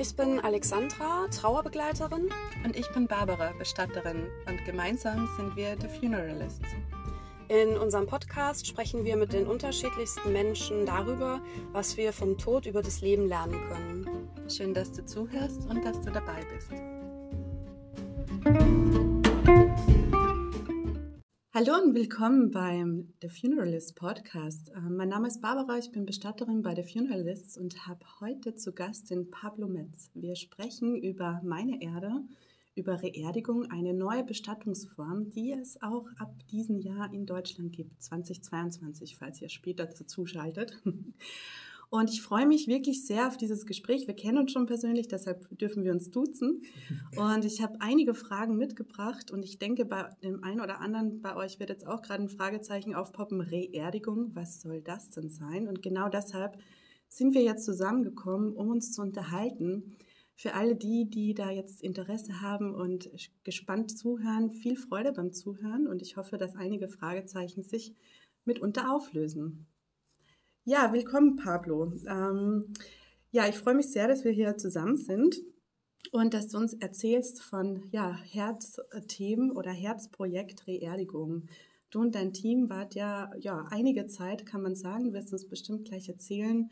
Ich bin Alexandra, Trauerbegleiterin. Und ich bin Barbara, Bestatterin. Und gemeinsam sind wir The Funeralists. In unserem Podcast sprechen wir mit den unterschiedlichsten Menschen darüber, was wir vom Tod über das Leben lernen können. Schön, dass du zuhörst und dass du dabei bist. Hallo und willkommen beim The Funeralist Podcast. Ähm, mein Name ist Barbara, ich bin Bestatterin bei The Funeralists und habe heute zu Gast den Pablo Metz. Wir sprechen über meine Erde, über Reerdigung, eine neue Bestattungsform, die es auch ab diesem Jahr in Deutschland gibt, 2022, falls ihr später dazu schaltet. Und ich freue mich wirklich sehr auf dieses Gespräch. Wir kennen uns schon persönlich, deshalb dürfen wir uns duzen. Und ich habe einige Fragen mitgebracht und ich denke, bei dem einen oder anderen bei euch wird jetzt auch gerade ein Fragezeichen aufpoppen. Reerdigung, was soll das denn sein? Und genau deshalb sind wir jetzt zusammengekommen, um uns zu unterhalten. Für alle die, die da jetzt Interesse haben und gespannt zuhören, viel Freude beim Zuhören und ich hoffe, dass einige Fragezeichen sich mitunter auflösen. Ja, willkommen, Pablo. Ähm, ja, ich freue mich sehr, dass wir hier zusammen sind und dass du uns erzählst von ja, Herzthemen oder Herzprojekt Reerdigung. Du und dein Team wart ja, ja einige Zeit, kann man sagen, du wirst uns bestimmt gleich erzählen,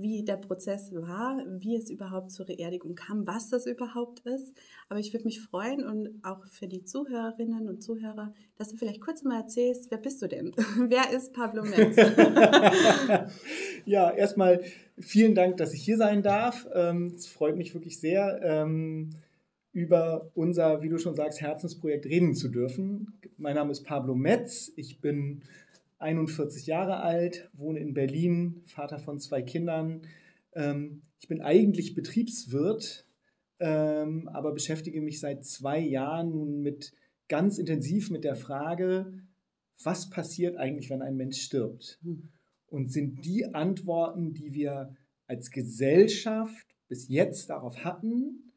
wie der Prozess war, wie es überhaupt zur Reerdigung kam, was das überhaupt ist. Aber ich würde mich freuen und auch für die Zuhörerinnen und Zuhörer, dass du vielleicht kurz mal erzählst, wer bist du denn? wer ist Pablo Metz? ja, erstmal vielen Dank, dass ich hier sein darf. Ähm, es freut mich wirklich sehr, ähm, über unser, wie du schon sagst, Herzensprojekt reden zu dürfen. Mein Name ist Pablo Metz. Ich bin 41 Jahre alt, wohne in Berlin, Vater von zwei Kindern. Ähm, ich bin eigentlich Betriebswirt, ähm, aber beschäftige mich seit zwei Jahren nun mit ganz intensiv mit der Frage, was passiert eigentlich, wenn ein Mensch stirbt? Hm. Und sind die Antworten, die wir als Gesellschaft bis jetzt darauf hatten,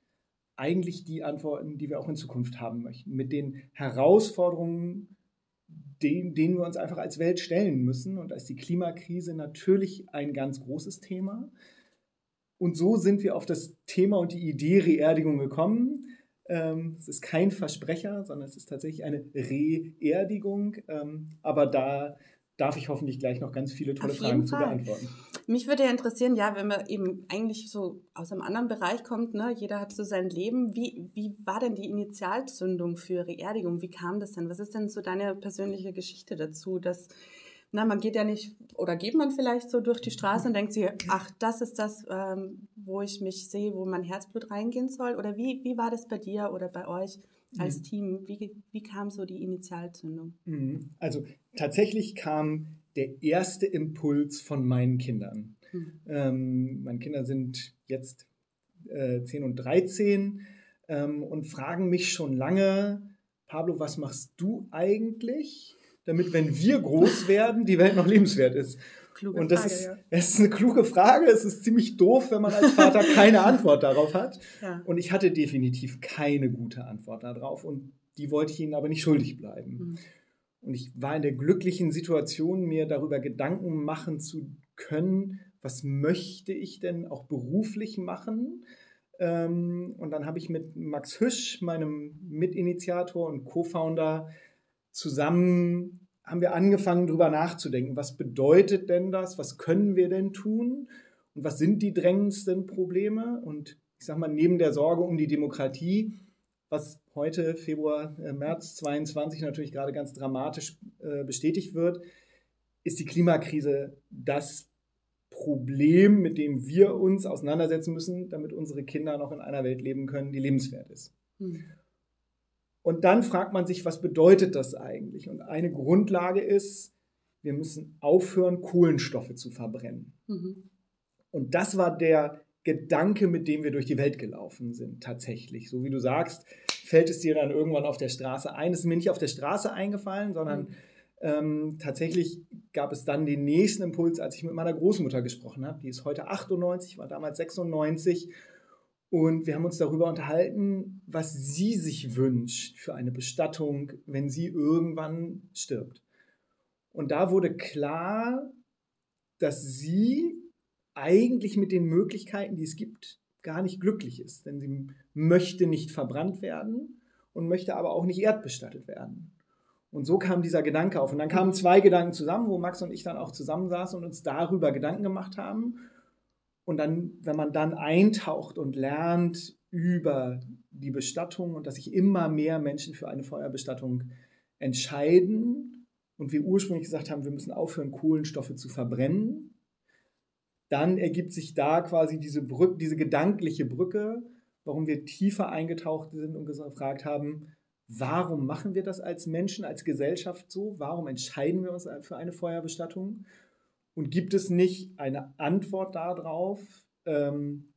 eigentlich die Antworten, die wir auch in Zukunft haben möchten, mit den Herausforderungen, den, denen wir uns einfach als Welt stellen müssen. Und da ist die Klimakrise natürlich ein ganz großes Thema. Und so sind wir auf das Thema und die Idee Reerdigung gekommen. Ähm, es ist kein Versprecher, sondern es ist tatsächlich eine Reerdigung. Ähm, aber da darf ich hoffentlich gleich noch ganz viele tolle Fragen zu beantworten. Mich würde ja interessieren, ja, wenn man eben eigentlich so aus einem anderen Bereich kommt, ne, jeder hat so sein Leben. Wie, wie war denn die Initialzündung für Reerdigung? Wie kam das denn? Was ist denn so deine persönliche Geschichte dazu, dass na, man geht ja nicht, oder geht man vielleicht so durch die Straße und denkt sich, ach, das ist das, ähm, wo ich mich sehe, wo mein Herzblut reingehen soll? Oder wie, wie war das bei dir oder bei euch? Als mhm. Team? Wie, wie kam so die Initialzündung? Mhm. Also tatsächlich kam der erste Impuls von meinen Kindern. Mhm. Ähm, meine Kinder sind jetzt äh, 10 und 13 ähm, und fragen mich schon lange, Pablo, was machst du eigentlich, damit, wenn wir groß werden, die Welt noch lebenswert ist? Kluge und das Frage, ist, ja. Es ist eine kluge Frage. Es ist ziemlich doof, wenn man als Vater keine Antwort darauf hat. Ja. Und ich hatte definitiv keine gute Antwort darauf. Und die wollte ich ihnen aber nicht schuldig bleiben. Mhm. Und ich war in der glücklichen Situation, mir darüber Gedanken machen zu können, was möchte ich denn auch beruflich machen. Ähm, und dann habe ich mit Max Hüsch, meinem Mitinitiator und Co-Founder, zusammen haben wir angefangen, darüber nachzudenken, was bedeutet denn das, was können wir denn tun und was sind die drängendsten Probleme. Und ich sage mal, neben der Sorge um die Demokratie, was heute, Februar, äh, März 22 natürlich gerade ganz dramatisch äh, bestätigt wird, ist die Klimakrise das Problem, mit dem wir uns auseinandersetzen müssen, damit unsere Kinder noch in einer Welt leben können, die lebenswert ist. Hm. Und dann fragt man sich, was bedeutet das eigentlich? Und eine Grundlage ist, wir müssen aufhören, Kohlenstoffe zu verbrennen. Mhm. Und das war der Gedanke, mit dem wir durch die Welt gelaufen sind, tatsächlich. So wie du sagst, fällt es dir dann irgendwann auf der Straße ein. Es ist mir nicht auf der Straße eingefallen, sondern mhm. ähm, tatsächlich gab es dann den nächsten Impuls, als ich mit meiner Großmutter gesprochen habe. Die ist heute 98, war damals 96 und wir haben uns darüber unterhalten, was sie sich wünscht für eine Bestattung, wenn sie irgendwann stirbt. Und da wurde klar, dass sie eigentlich mit den Möglichkeiten, die es gibt, gar nicht glücklich ist, denn sie möchte nicht verbrannt werden und möchte aber auch nicht erdbestattet werden. Und so kam dieser Gedanke auf. Und dann kamen zwei Gedanken zusammen, wo Max und ich dann auch zusammensaßen und uns darüber Gedanken gemacht haben. Und dann, wenn man dann eintaucht und lernt über die Bestattung und dass sich immer mehr Menschen für eine Feuerbestattung entscheiden und wir ursprünglich gesagt haben, wir müssen aufhören, Kohlenstoffe zu verbrennen, dann ergibt sich da quasi diese, Brücke, diese gedankliche Brücke, warum wir tiefer eingetaucht sind und gefragt haben, warum machen wir das als Menschen, als Gesellschaft so? Warum entscheiden wir uns für eine Feuerbestattung? Und gibt es nicht eine Antwort darauf, ähm,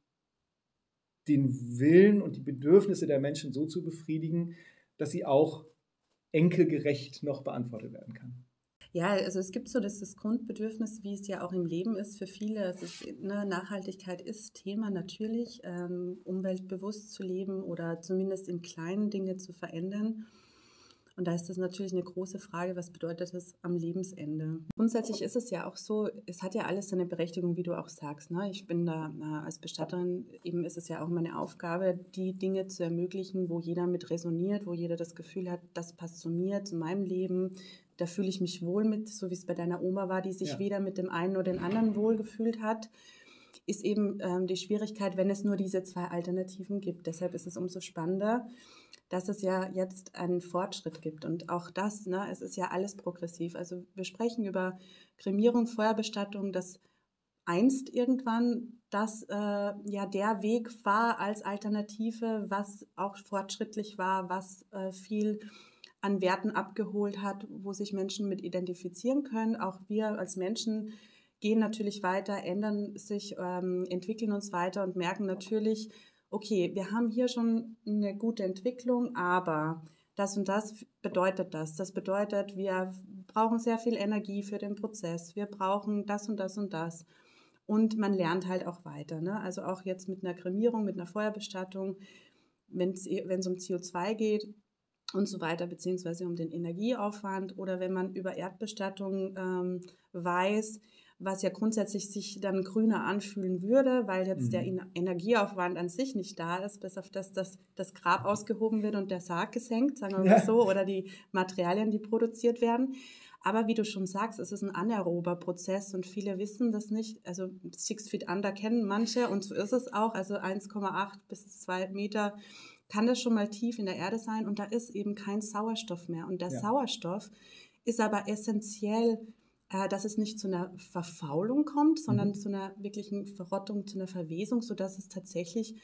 den Willen und die Bedürfnisse der Menschen so zu befriedigen, dass sie auch enkelgerecht noch beantwortet werden kann? Ja, also es gibt so das, das Grundbedürfnis, wie es ja auch im Leben ist für viele. Ist, ne, Nachhaltigkeit ist Thema natürlich, ähm, umweltbewusst zu leben oder zumindest in kleinen Dinge zu verändern. Und da ist das natürlich eine große Frage, was bedeutet das am Lebensende? Grundsätzlich ist es ja auch so, es hat ja alles seine Berechtigung, wie du auch sagst. Ne? Ich bin da äh, als Bestatterin, eben ist es ja auch meine Aufgabe, die Dinge zu ermöglichen, wo jeder mit resoniert, wo jeder das Gefühl hat, das passt zu mir, zu meinem Leben, da fühle ich mich wohl mit, so wie es bei deiner Oma war, die sich ja. weder mit dem einen oder dem anderen wohl gefühlt hat, ist eben ähm, die Schwierigkeit, wenn es nur diese zwei Alternativen gibt. Deshalb ist es umso spannender, dass es ja jetzt einen Fortschritt gibt. Und auch das, ne, es ist ja alles progressiv. Also wir sprechen über Kremierung, Feuerbestattung, dass einst irgendwann das äh, ja der Weg war als Alternative, was auch fortschrittlich war, was äh, viel an Werten abgeholt hat, wo sich Menschen mit identifizieren können. Auch wir als Menschen gehen natürlich weiter, ändern sich, ähm, entwickeln uns weiter und merken natürlich, okay, wir haben hier schon eine gute Entwicklung, aber das und das bedeutet das. Das bedeutet, wir brauchen sehr viel Energie für den Prozess. Wir brauchen das und das und das. Und man lernt halt auch weiter. Ne? Also auch jetzt mit einer Kremierung, mit einer Feuerbestattung, wenn es um CO2 geht, und so weiter, beziehungsweise um den Energieaufwand oder wenn man über Erdbestattung ähm, weiß, was ja grundsätzlich sich dann grüner anfühlen würde, weil jetzt mhm. der Energieaufwand an sich nicht da ist, bis auf das, dass das Grab ausgehoben wird und der Sarg gesenkt, sagen wir mal ja. so, oder die Materialien, die produziert werden. Aber wie du schon sagst, es ist ein anaerober Prozess und viele wissen das nicht. Also Six Feet Under kennen manche und so ist es auch. Also 1,8 bis 2 Meter kann das schon mal tief in der Erde sein und da ist eben kein Sauerstoff mehr. Und der ja. Sauerstoff ist aber essentiell, dass es nicht zu einer Verfaulung kommt, sondern mhm. zu einer wirklichen Verrottung, zu einer Verwesung, sodass es tatsächlich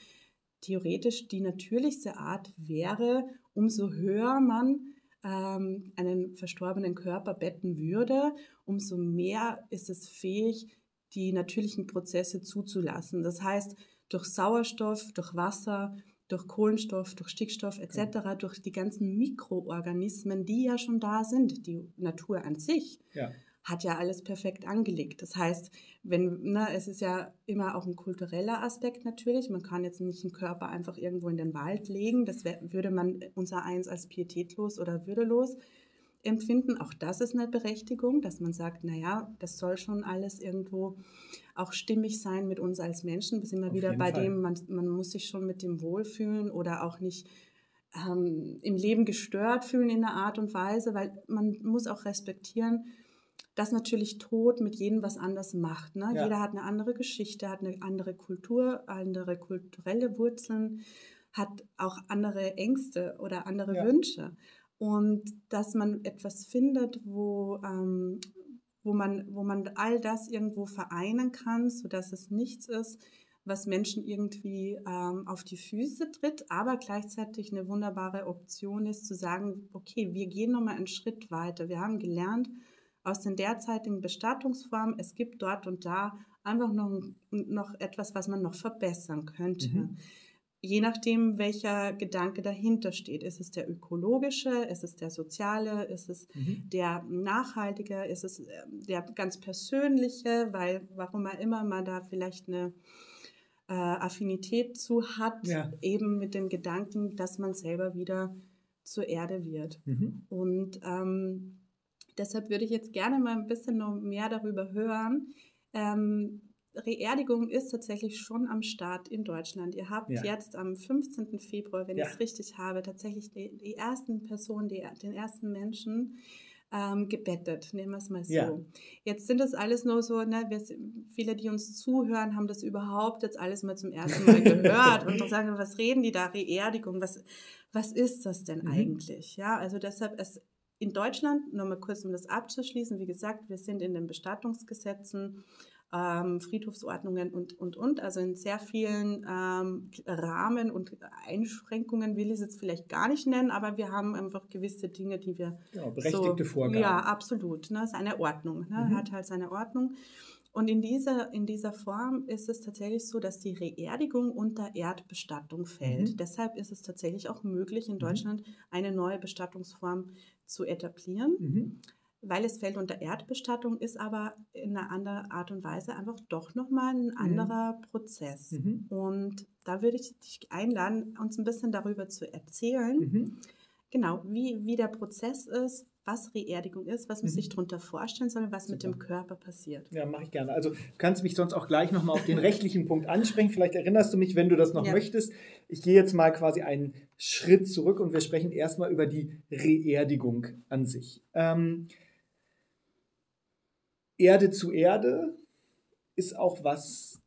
theoretisch die natürlichste Art wäre, umso höher man ähm, einen verstorbenen Körper betten würde, umso mehr ist es fähig, die natürlichen Prozesse zuzulassen. Das heißt, durch Sauerstoff, durch Wasser, durch Kohlenstoff, durch Stickstoff etc., okay. durch die ganzen Mikroorganismen, die ja schon da sind, die Natur an sich. Ja. Hat ja alles perfekt angelegt. Das heißt, wenn, ne, es ist ja immer auch ein kultureller Aspekt natürlich. Man kann jetzt nicht einen Körper einfach irgendwo in den Wald legen. Das wär, würde man unser eins als pietätlos oder würdelos empfinden. Auch das ist eine Berechtigung, dass man sagt, naja, das soll schon alles irgendwo auch stimmig sein mit uns als Menschen. Wir sind immer wieder bei Fall. dem, man, man muss sich schon mit dem wohlfühlen oder auch nicht ähm, im Leben gestört fühlen in einer Art und Weise, weil man muss auch respektieren, dass natürlich Tod mit jedem was anders macht. Ne? Ja. Jeder hat eine andere Geschichte, hat eine andere Kultur, andere kulturelle Wurzeln, hat auch andere Ängste oder andere ja. Wünsche und dass man etwas findet, wo, ähm, wo, man, wo man all das irgendwo vereinen kann, sodass es nichts ist, was Menschen irgendwie ähm, auf die Füße tritt, aber gleichzeitig eine wunderbare Option ist, zu sagen, okay, wir gehen nochmal einen Schritt weiter. Wir haben gelernt aus den derzeitigen Bestattungsformen, es gibt dort und da einfach noch, noch etwas, was man noch verbessern könnte. Mhm je nachdem, welcher Gedanke dahinter steht. Ist es der ökologische, ist es der soziale, ist es mhm. der nachhaltige, ist es ähm, der ganz persönliche, weil warum auch immer man da vielleicht eine äh, Affinität zu hat, ja. eben mit dem Gedanken, dass man selber wieder zur Erde wird. Mhm. Und ähm, deshalb würde ich jetzt gerne mal ein bisschen noch mehr darüber hören, ähm, Reerdigung ist tatsächlich schon am Start in Deutschland. Ihr habt ja. jetzt am 15. Februar, wenn ja. ich es richtig habe, tatsächlich die, die ersten Personen, die, den ersten Menschen ähm, gebettet, nehmen wir es mal so. Ja. Jetzt sind das alles nur so, ne, wir, viele, die uns zuhören, haben das überhaupt jetzt alles mal zum ersten Mal gehört und sagen, was reden die da, Reerdigung, was, was ist das denn mhm. eigentlich? Ja, also deshalb, es in Deutschland, nochmal kurz um das abzuschließen, wie gesagt, wir sind in den Bestattungsgesetzen ähm, Friedhofsordnungen und, und, und. Also in sehr vielen ähm, Rahmen und Einschränkungen will ich es jetzt vielleicht gar nicht nennen, aber wir haben einfach gewisse Dinge, die wir. Genau, berechtigte so, Vorgaben. Ja, absolut. Ne, seine Ordnung. Ne, mhm. Hat halt seine Ordnung. Und in dieser, in dieser Form ist es tatsächlich so, dass die Reerdigung unter Erdbestattung fällt. Mhm. Deshalb ist es tatsächlich auch möglich, in mhm. Deutschland eine neue Bestattungsform zu etablieren. Mhm weil es fällt unter Erdbestattung, ist aber in einer anderen Art und Weise einfach doch nochmal ein mhm. anderer mhm. Prozess. Und da würde ich dich einladen, uns ein bisschen darüber zu erzählen. Mhm. Genau, wie, wie der Prozess ist, was Reerdigung ist, was man mhm. sich darunter vorstellen soll, was Super. mit dem Körper passiert. Ja, mache ich gerne. Also du kannst mich sonst auch gleich nochmal auf den rechtlichen Punkt ansprechen. Vielleicht erinnerst du mich, wenn du das noch ja. möchtest. Ich gehe jetzt mal quasi einen Schritt zurück und wir sprechen erstmal über die Reerdigung an sich. Ähm, Erde zu Erde ist auch was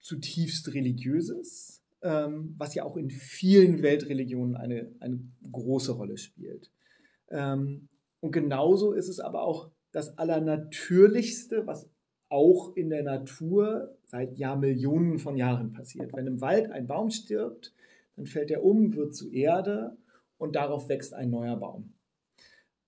zutiefst religiöses, ähm, was ja auch in vielen Weltreligionen eine, eine große Rolle spielt. Ähm, und genauso ist es aber auch das Allernatürlichste, was auch in der Natur seit Jahrmillionen von Jahren passiert. Wenn im Wald ein Baum stirbt, dann fällt er um, wird zu Erde und darauf wächst ein neuer Baum.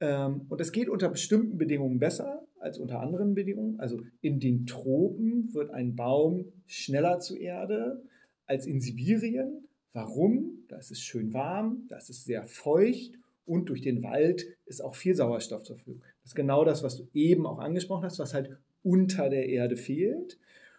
Ähm, und das geht unter bestimmten Bedingungen besser als unter anderen Bedingungen. Also in den Tropen wird ein Baum schneller zu Erde als in Sibirien. Warum? Da ist es schön warm, da ist es sehr feucht und durch den Wald ist auch viel Sauerstoff zur Verfügung. Das ist genau das, was du eben auch angesprochen hast, was halt unter der Erde fehlt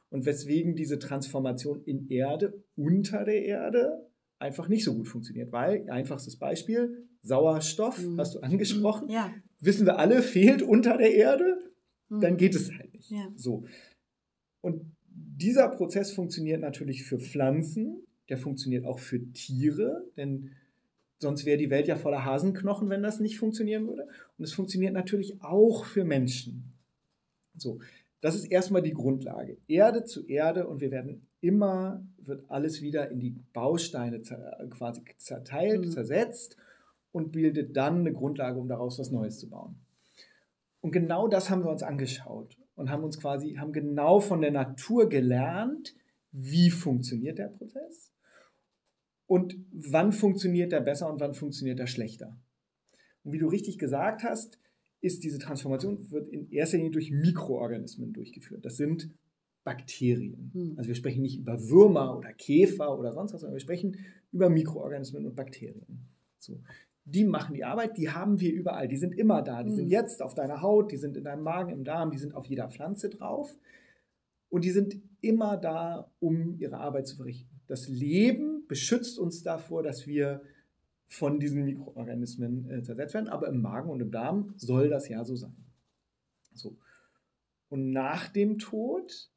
und weswegen diese Transformation in Erde unter der Erde einfach nicht so gut funktioniert, weil einfachstes Beispiel Sauerstoff mhm. hast du angesprochen, ja. wissen wir alle fehlt unter der Erde dann hm. geht es halt nicht. Ja. So. Und dieser Prozess funktioniert natürlich für Pflanzen, der funktioniert auch für Tiere, denn sonst wäre die Welt ja voller Hasenknochen, wenn das nicht funktionieren würde. Und es funktioniert natürlich auch für Menschen. So, das ist erstmal die Grundlage. Erde zu Erde und wir werden immer, wird alles wieder in die Bausteine quasi zerteilt, mhm. zersetzt und bildet dann eine Grundlage, um daraus was Neues zu bauen. Und genau das haben wir uns angeschaut und haben uns quasi, haben genau von der Natur gelernt, wie funktioniert der Prozess und wann funktioniert er besser und wann funktioniert er schlechter. Und wie du richtig gesagt hast, ist diese Transformation wird in erster Linie durch Mikroorganismen durchgeführt. Das sind Bakterien. Hm. Also wir sprechen nicht über Würmer oder Käfer oder sonst was, sondern wir sprechen über Mikroorganismen und Bakterien. So die machen die Arbeit, die haben wir überall, die sind immer da, die mhm. sind jetzt auf deiner Haut, die sind in deinem Magen, im Darm, die sind auf jeder Pflanze drauf und die sind immer da, um ihre Arbeit zu verrichten. Das Leben beschützt uns davor, dass wir von diesen Mikroorganismen äh, zersetzt werden, aber im Magen und im Darm soll das ja so sein. So. Und nach dem Tod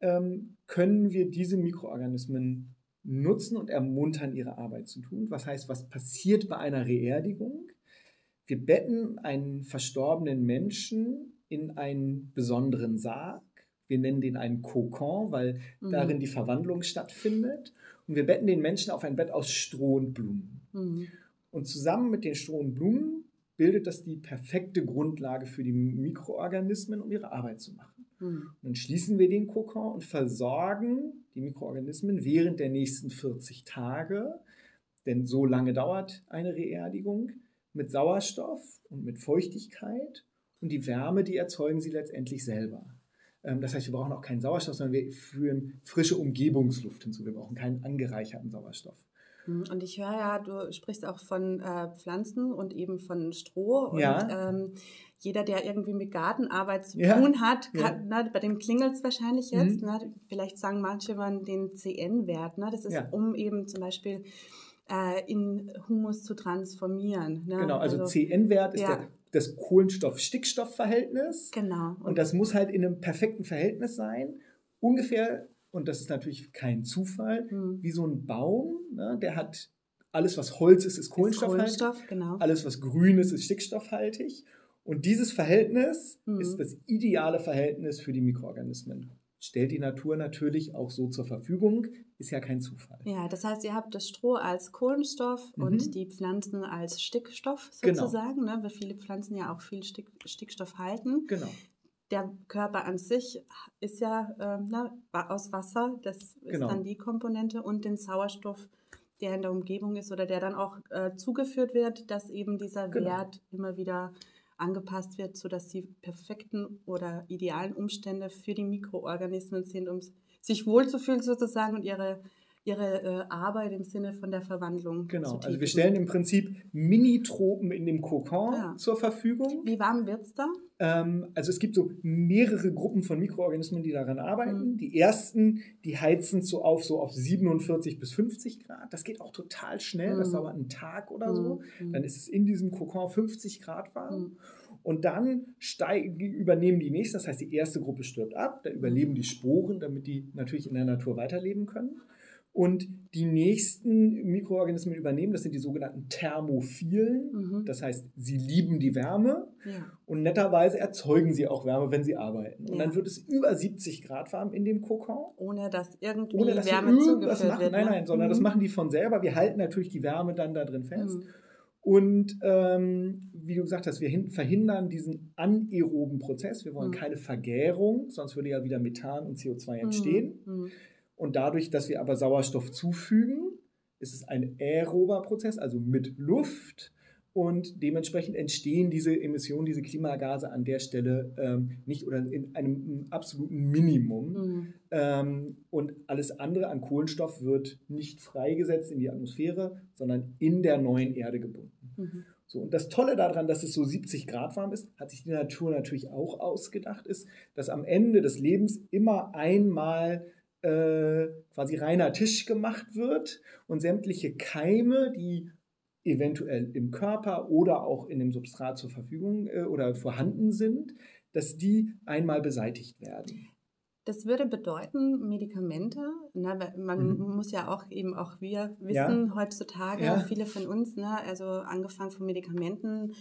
ähm, können wir diese Mikroorganismen nutzen und ermuntern, ihre Arbeit zu tun. Was heißt, was passiert bei einer Reerdigung? Wir betten einen verstorbenen Menschen in einen besonderen Sarg. Wir nennen den einen Kokon, weil mhm. darin die Verwandlung stattfindet. Und wir betten den Menschen auf ein Bett aus Stroh und Blumen. Mhm. Und zusammen mit den Stroh und Blumen bildet das die perfekte Grundlage für die Mikroorganismen, um ihre Arbeit zu machen. Mhm. Und dann schließen wir den Kokon und versorgen die Mikroorganismen während der nächsten 40 Tage, denn so lange dauert eine Reerdigung, mit Sauerstoff und mit Feuchtigkeit und die Wärme, die erzeugen sie letztendlich selber. Ähm, das heißt, wir brauchen auch keinen Sauerstoff, sondern wir führen frische Umgebungsluft hinzu. Wir brauchen keinen angereicherten Sauerstoff. Hm, und ich höre ja, du sprichst auch von äh, Pflanzen und eben von Stroh. Und ja. ähm, jeder, der irgendwie mit Gartenarbeit zu ja. tun hat, kann, ja. ne, bei dem klingelt es wahrscheinlich jetzt. Mhm. Ne, vielleicht sagen manche man den CN-Wert. Ne, das ist, um eben zum Beispiel äh, in Humus zu transformieren. Ne? Genau, also, also CN-Wert ist der das Kohlenstoff-Stickstoff-Verhältnis. Genau. Und das muss halt in einem perfekten Verhältnis sein. Ungefähr, und das ist natürlich kein Zufall, Mhm. wie so ein Baum. Ne? Der hat alles, was Holz ist, ist kohlenstoffhaltig. Kohlenstoff, genau. Alles, was grün ist, ist stickstoffhaltig. Und dieses Verhältnis Mhm. ist das ideale Verhältnis für die Mikroorganismen. Stellt die Natur natürlich auch so zur Verfügung, ist ja kein Zufall. Ja, das heißt, ihr habt das Stroh als Kohlenstoff Mhm. und die Pflanzen als Stickstoff Genau. sozusagen, ne? weil viele Pflanzen ja auch viel Stick, Stickstoff halten. Genau. Der Körper an sich ist ja ähm, na, aus Wasser, das ist Genau. dann die Komponente und den Sauerstoff, der in der Umgebung ist oder der dann auch äh, zugeführt wird, dass eben dieser Genau. Wert immer wieder angepasst wird, sodass die perfekten oder idealen Umstände für die Mikroorganismen sind, um sich wohlzufühlen sozusagen und ihre, ihre äh, Arbeit im Sinne von der Verwandlung Genau. Also wir stellen im Prinzip Mini-Tropen in dem Kokon Ja. zur Verfügung. Wie warm wird es da? Ähm, also es gibt so mehrere Gruppen von Mikroorganismen, die daran arbeiten. Mhm. Die ersten, die heizen so auf so auf 47 bis 50 Grad. Das geht auch total schnell. Das Mhm. dauert einen Tag oder so. Mhm. Dann ist es in diesem Kokon 50 Grad warm. Mhm. Und dann steigen, übernehmen die nächste, das heißt, die erste Gruppe stirbt ab, da überleben die Sporen, damit die natürlich in der Natur weiterleben können. Und die nächsten Mikroorganismen übernehmen, das sind die sogenannten Thermophilen. Mhm. Das heißt, sie lieben die Wärme Ja. und netterweise erzeugen sie auch Wärme, wenn sie arbeiten. Und Ja. dann wird es über 70 Grad warm in dem Kokon. Ohne dass irgendwie Ohne dass Wärme irgendwas zugeführt machen. wird. Nein, ne? nein, sondern das Mhm. machen die von selber. Wir halten natürlich die Wärme dann da drin fest. Mhm. Und ähm, wie du gesagt hast, wir hin- verhindern diesen anaeroben Prozess. Wir wollen Mhm. keine Vergärung, sonst würde ja wieder Methan und CO2 entstehen. Und dadurch, dass wir aber Sauerstoff zufügen, ist es ein aerober Prozess, also mit Luft. Und dementsprechend entstehen diese Emissionen, diese Klimagase an der Stelle ähm, nicht oder in einem absoluten Minimum. Mhm. Ähm, und alles andere an Kohlenstoff wird nicht freigesetzt in die Atmosphäre, sondern in der neuen Erde gebunden. Mhm. So, und das Tolle daran, dass es so 70 Grad warm ist, hat sich die Natur natürlich auch ausgedacht, ist, dass am Ende des Lebens immer einmal äh, quasi reiner Tisch gemacht wird und sämtliche Keime, die eventuell im Körper oder auch in dem Substrat zur Verfügung äh, oder vorhanden sind, dass die einmal beseitigt werden. Das würde bedeuten, Medikamente, ne, weil man Mhm. muss ja auch eben auch wir wissen Ja. heutzutage, Ja. viele von uns, ne, also angefangen von Medikamenten,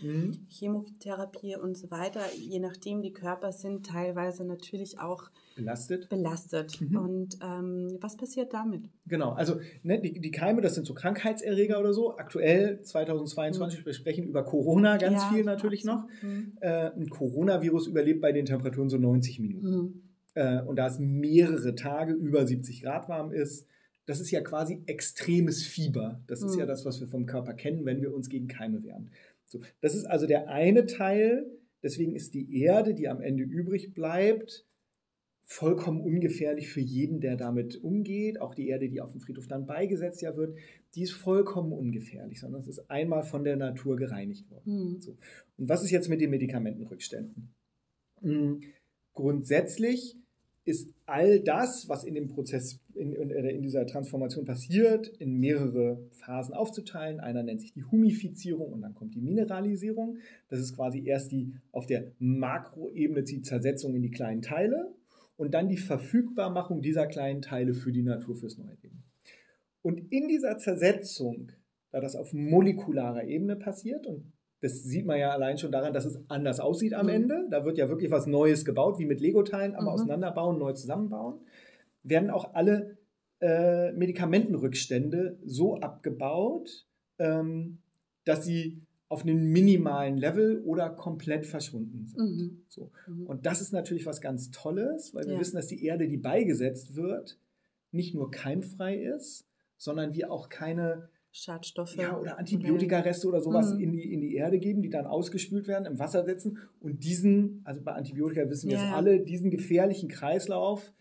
Chemotherapie und so weiter, je nachdem, die Körper sind teilweise natürlich auch Belastet. belastet. Mhm. Und ähm, was passiert damit? Genau, also ne, die, die Keime, das sind so Krankheitserreger oder so. Aktuell 2022, wir sprechen über Corona ganz Ja, viel natürlich noch. absolut. Mhm. Äh, ein Coronavirus überlebt bei den Temperaturen so 90 Minuten. Mhm. Äh, und da es mehrere Tage über 70 Grad warm ist, das ist ja quasi extremes Fieber. Das ist Mhm. ja das, was wir vom Körper kennen, wenn wir uns gegen Keime wehren. So, das ist also der eine Teil. Deswegen ist die Erde, die am Ende übrig bleibt, vollkommen ungefährlich für jeden, der damit umgeht. Auch die Erde, die auf dem Friedhof dann beigesetzt ja wird, die ist vollkommen ungefährlich, sondern es ist einmal von der Natur gereinigt worden. Mhm. So. Und was ist jetzt mit den Medikamentenrückständen? Hm, Grundsätzlich ist all das, was in dem Prozess, in, in, in dieser Transformation passiert, in mehrere Phasen aufzuteilen. Einer nennt sich die Humifizierung und dann kommt die Mineralisierung. Das ist quasi erst die auf der Makroebene die Zersetzung in die kleinen Teile und dann die Verfügbarmachung dieser kleinen Teile für die Natur, fürs neue Leben. Und in dieser Zersetzung, da das auf molekularer Ebene passiert und das sieht man ja allein schon daran, dass es anders aussieht am Mhm. Ende. Da wird ja wirklich was Neues gebaut, wie mit Lego-Teilen, aber Mhm. auseinanderbauen, neu zusammenbauen. Werden auch alle äh, Medikamentenrückstände so abgebaut, ähm, dass sie auf einem minimalen Level oder komplett verschwunden sind. Mhm. So. Mhm. Und das ist natürlich was ganz Tolles, weil wir Ja. wissen, dass die Erde, die beigesetzt wird, nicht nur keimfrei ist, sondern wir auch keine Schadstoffe. ja, oder Antibiotikareste oder sowas Mhm. in, die, in die Erde geben, die dann ausgespült werden, im Wasser setzen und diesen, also bei Antibiotika wissen wir Ja, es ja. alle, diesen gefährlichen Kreislauf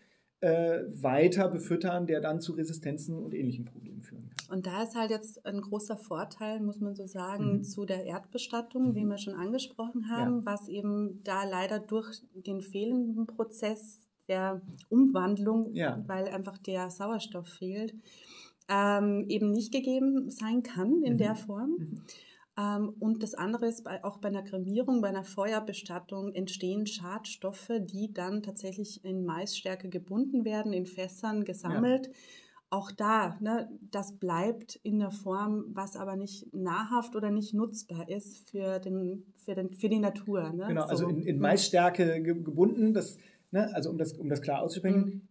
äh, weiter befüttern, der dann zu Resistenzen und ähnlichen Problemen führen kann. Und da ist halt jetzt ein großer Vorteil, muss man so sagen, Mhm. zu der Erdbestattung, wie Mhm. wir schon angesprochen haben, was eben da leider durch den fehlenden Prozess der Umwandlung, Ja. weil einfach der Sauerstoff fehlt, ähm, eben nicht gegeben sein kann in Mhm. der Form. Mhm. Ähm, und das andere ist, auch bei einer Kremierung, bei einer Feuerbestattung entstehen Schadstoffe, die dann tatsächlich in Maisstärke gebunden werden, in Fässern gesammelt. Ja. Auch da, ne, das bleibt in der Form, was aber nicht nahrhaft oder nicht nutzbar ist für, den, für, den, für die Natur. Ne? Genau, also so. also in, in Maisstärke gebunden, das, ne, also um das, um das klar auszusprechen, mhm.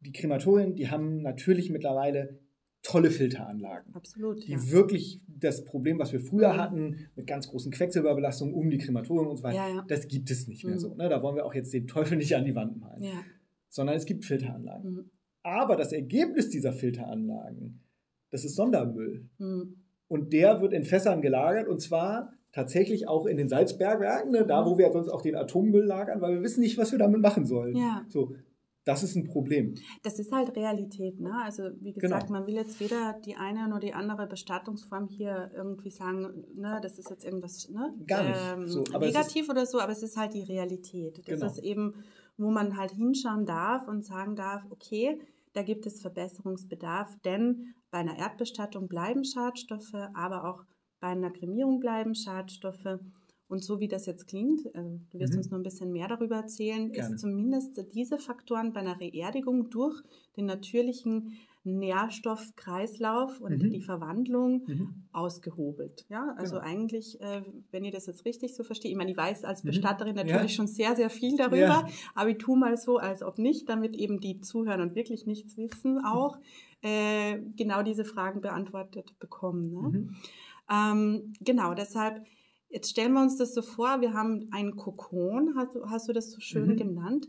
die Krematorien, die haben natürlich mittlerweile tolle Filteranlagen. Absolut. Die ja. wirklich das Problem, was wir früher hatten, mit ganz großen Quecksilberbelastungen um die Krematorien und so weiter, ja, ja. das gibt es nicht mehr mhm. so. Ne? Da wollen wir auch jetzt den Teufel nicht an die Wand malen. Sondern es gibt Filteranlagen. Mhm. Aber das Ergebnis dieser Filteranlagen, das ist Sondermüll. Mhm. Und der wird in Fässern gelagert und zwar tatsächlich auch in den Salzbergwerken, ne, da mhm. wo wir sonst auch den Atommüll lagern, weil wir wissen nicht, was wir damit machen sollen. So, das ist ein Problem. Das ist halt Realität, ne? Also wie gesagt, genau. man will jetzt weder die eine noch die andere Bestattungsform hier irgendwie sagen, ne, das ist jetzt irgendwas ne? Gar nicht. Ähm, so, negativ oder so, aber es ist halt die Realität. Das genau. ist eben, wo man halt hinschauen darf und sagen darf, okay, da gibt es Verbesserungsbedarf, denn bei einer Erdbestattung bleiben Schadstoffe, aber auch bei einer Kremierung bleiben Schadstoffe. Und so wie das jetzt klingt, äh, du wirst mhm. uns noch ein bisschen mehr darüber erzählen, Gerne. ist zumindest diese Faktoren bei einer Reerdigung durch den natürlichen Nährstoffkreislauf und mhm. die Verwandlung mhm. ausgehobelt. Ja, also genau. eigentlich, äh, wenn ihr das jetzt richtig so versteht, ich meine, ich weiß als mhm. Bestatterin natürlich ja. schon sehr, sehr viel darüber, ja. aber ich tue mal so, als ob nicht, damit eben die zuhören und wirklich nichts wissen, auch äh, genau diese Fragen beantwortet bekommen. Ne? Mhm. Ähm, genau, deshalb Jetzt stellen wir uns das so vor, wir haben einen Kokon, hast, hast du das so schön mhm. genannt.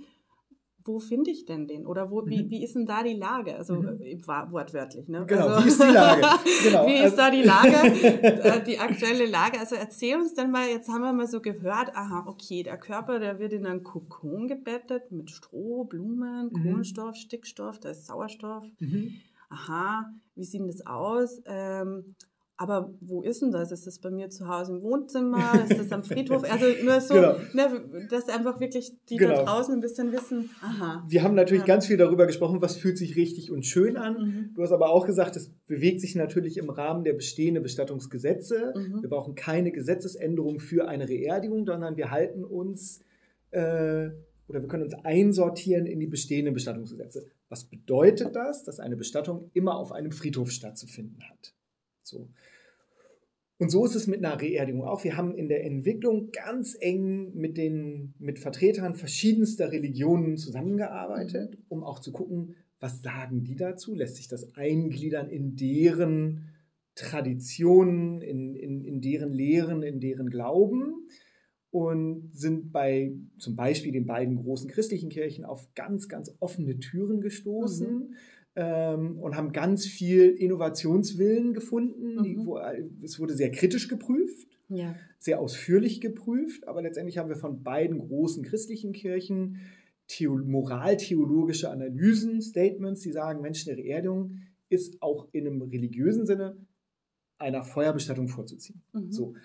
Wo finde ich denn den? Oder wo, wie, mhm. wie ist denn da die Lage? Also mhm. Äh, wortwörtlich, ne? Genau, also, wie ist die Lage? Genau. wie ist da die Lage, äh, die aktuelle Lage? Also erzähl uns denn mal, jetzt haben wir mal so gehört, aha, okay, der Körper, der wird in einen Kokon gebettet mit Stroh, Blumen, mhm. Kohlenstoff, Stickstoff, da ist Sauerstoff. Mhm. Aha, wie sieht denn das aus? Ähm, aber wo ist denn das? Ist das bei mir zu Hause im Wohnzimmer? Ist das am Friedhof? Also nur so, genau. ne, dass einfach wirklich die genau. da draußen ein bisschen wissen, aha. Wir haben natürlich ja. ganz viel darüber gesprochen, was fühlt sich richtig und schön an. Mhm. Du hast aber auch gesagt, es bewegt sich natürlich im Rahmen der bestehenden Bestattungsgesetze. Mhm. Wir brauchen keine Gesetzesänderung für eine Reerdigung, sondern wir halten uns äh, oder wir können uns einsortieren in die bestehenden Bestattungsgesetze. Was bedeutet das? Dass eine Bestattung immer auf einem Friedhof stattzufinden hat. So. Und so ist es mit einer Reerdigung auch. Wir haben in der Entwicklung ganz eng mit den mit Vertretern verschiedenster Religionen zusammengearbeitet, mhm. um auch zu gucken, was sagen die dazu? Lässt sich das eingliedern in deren Traditionen, in, in, in deren Lehren, in deren Glauben? Und sind bei zum Beispiel den beiden großen christlichen Kirchen auf ganz, ganz offene Türen gestoßen. Mhm ähm, und haben ganz viel Innovationswillen gefunden. Mhm. Die, wo, es wurde sehr kritisch geprüft, ja. sehr ausführlich geprüft, aber letztendlich haben wir von beiden großen christlichen Kirchen Theo moraltheologische Analysen, Statements, die sagen, Mensch, eine Erdung ist auch in einem religiösen Sinne einer Feuerbestattung vorzuziehen. Mhm. So.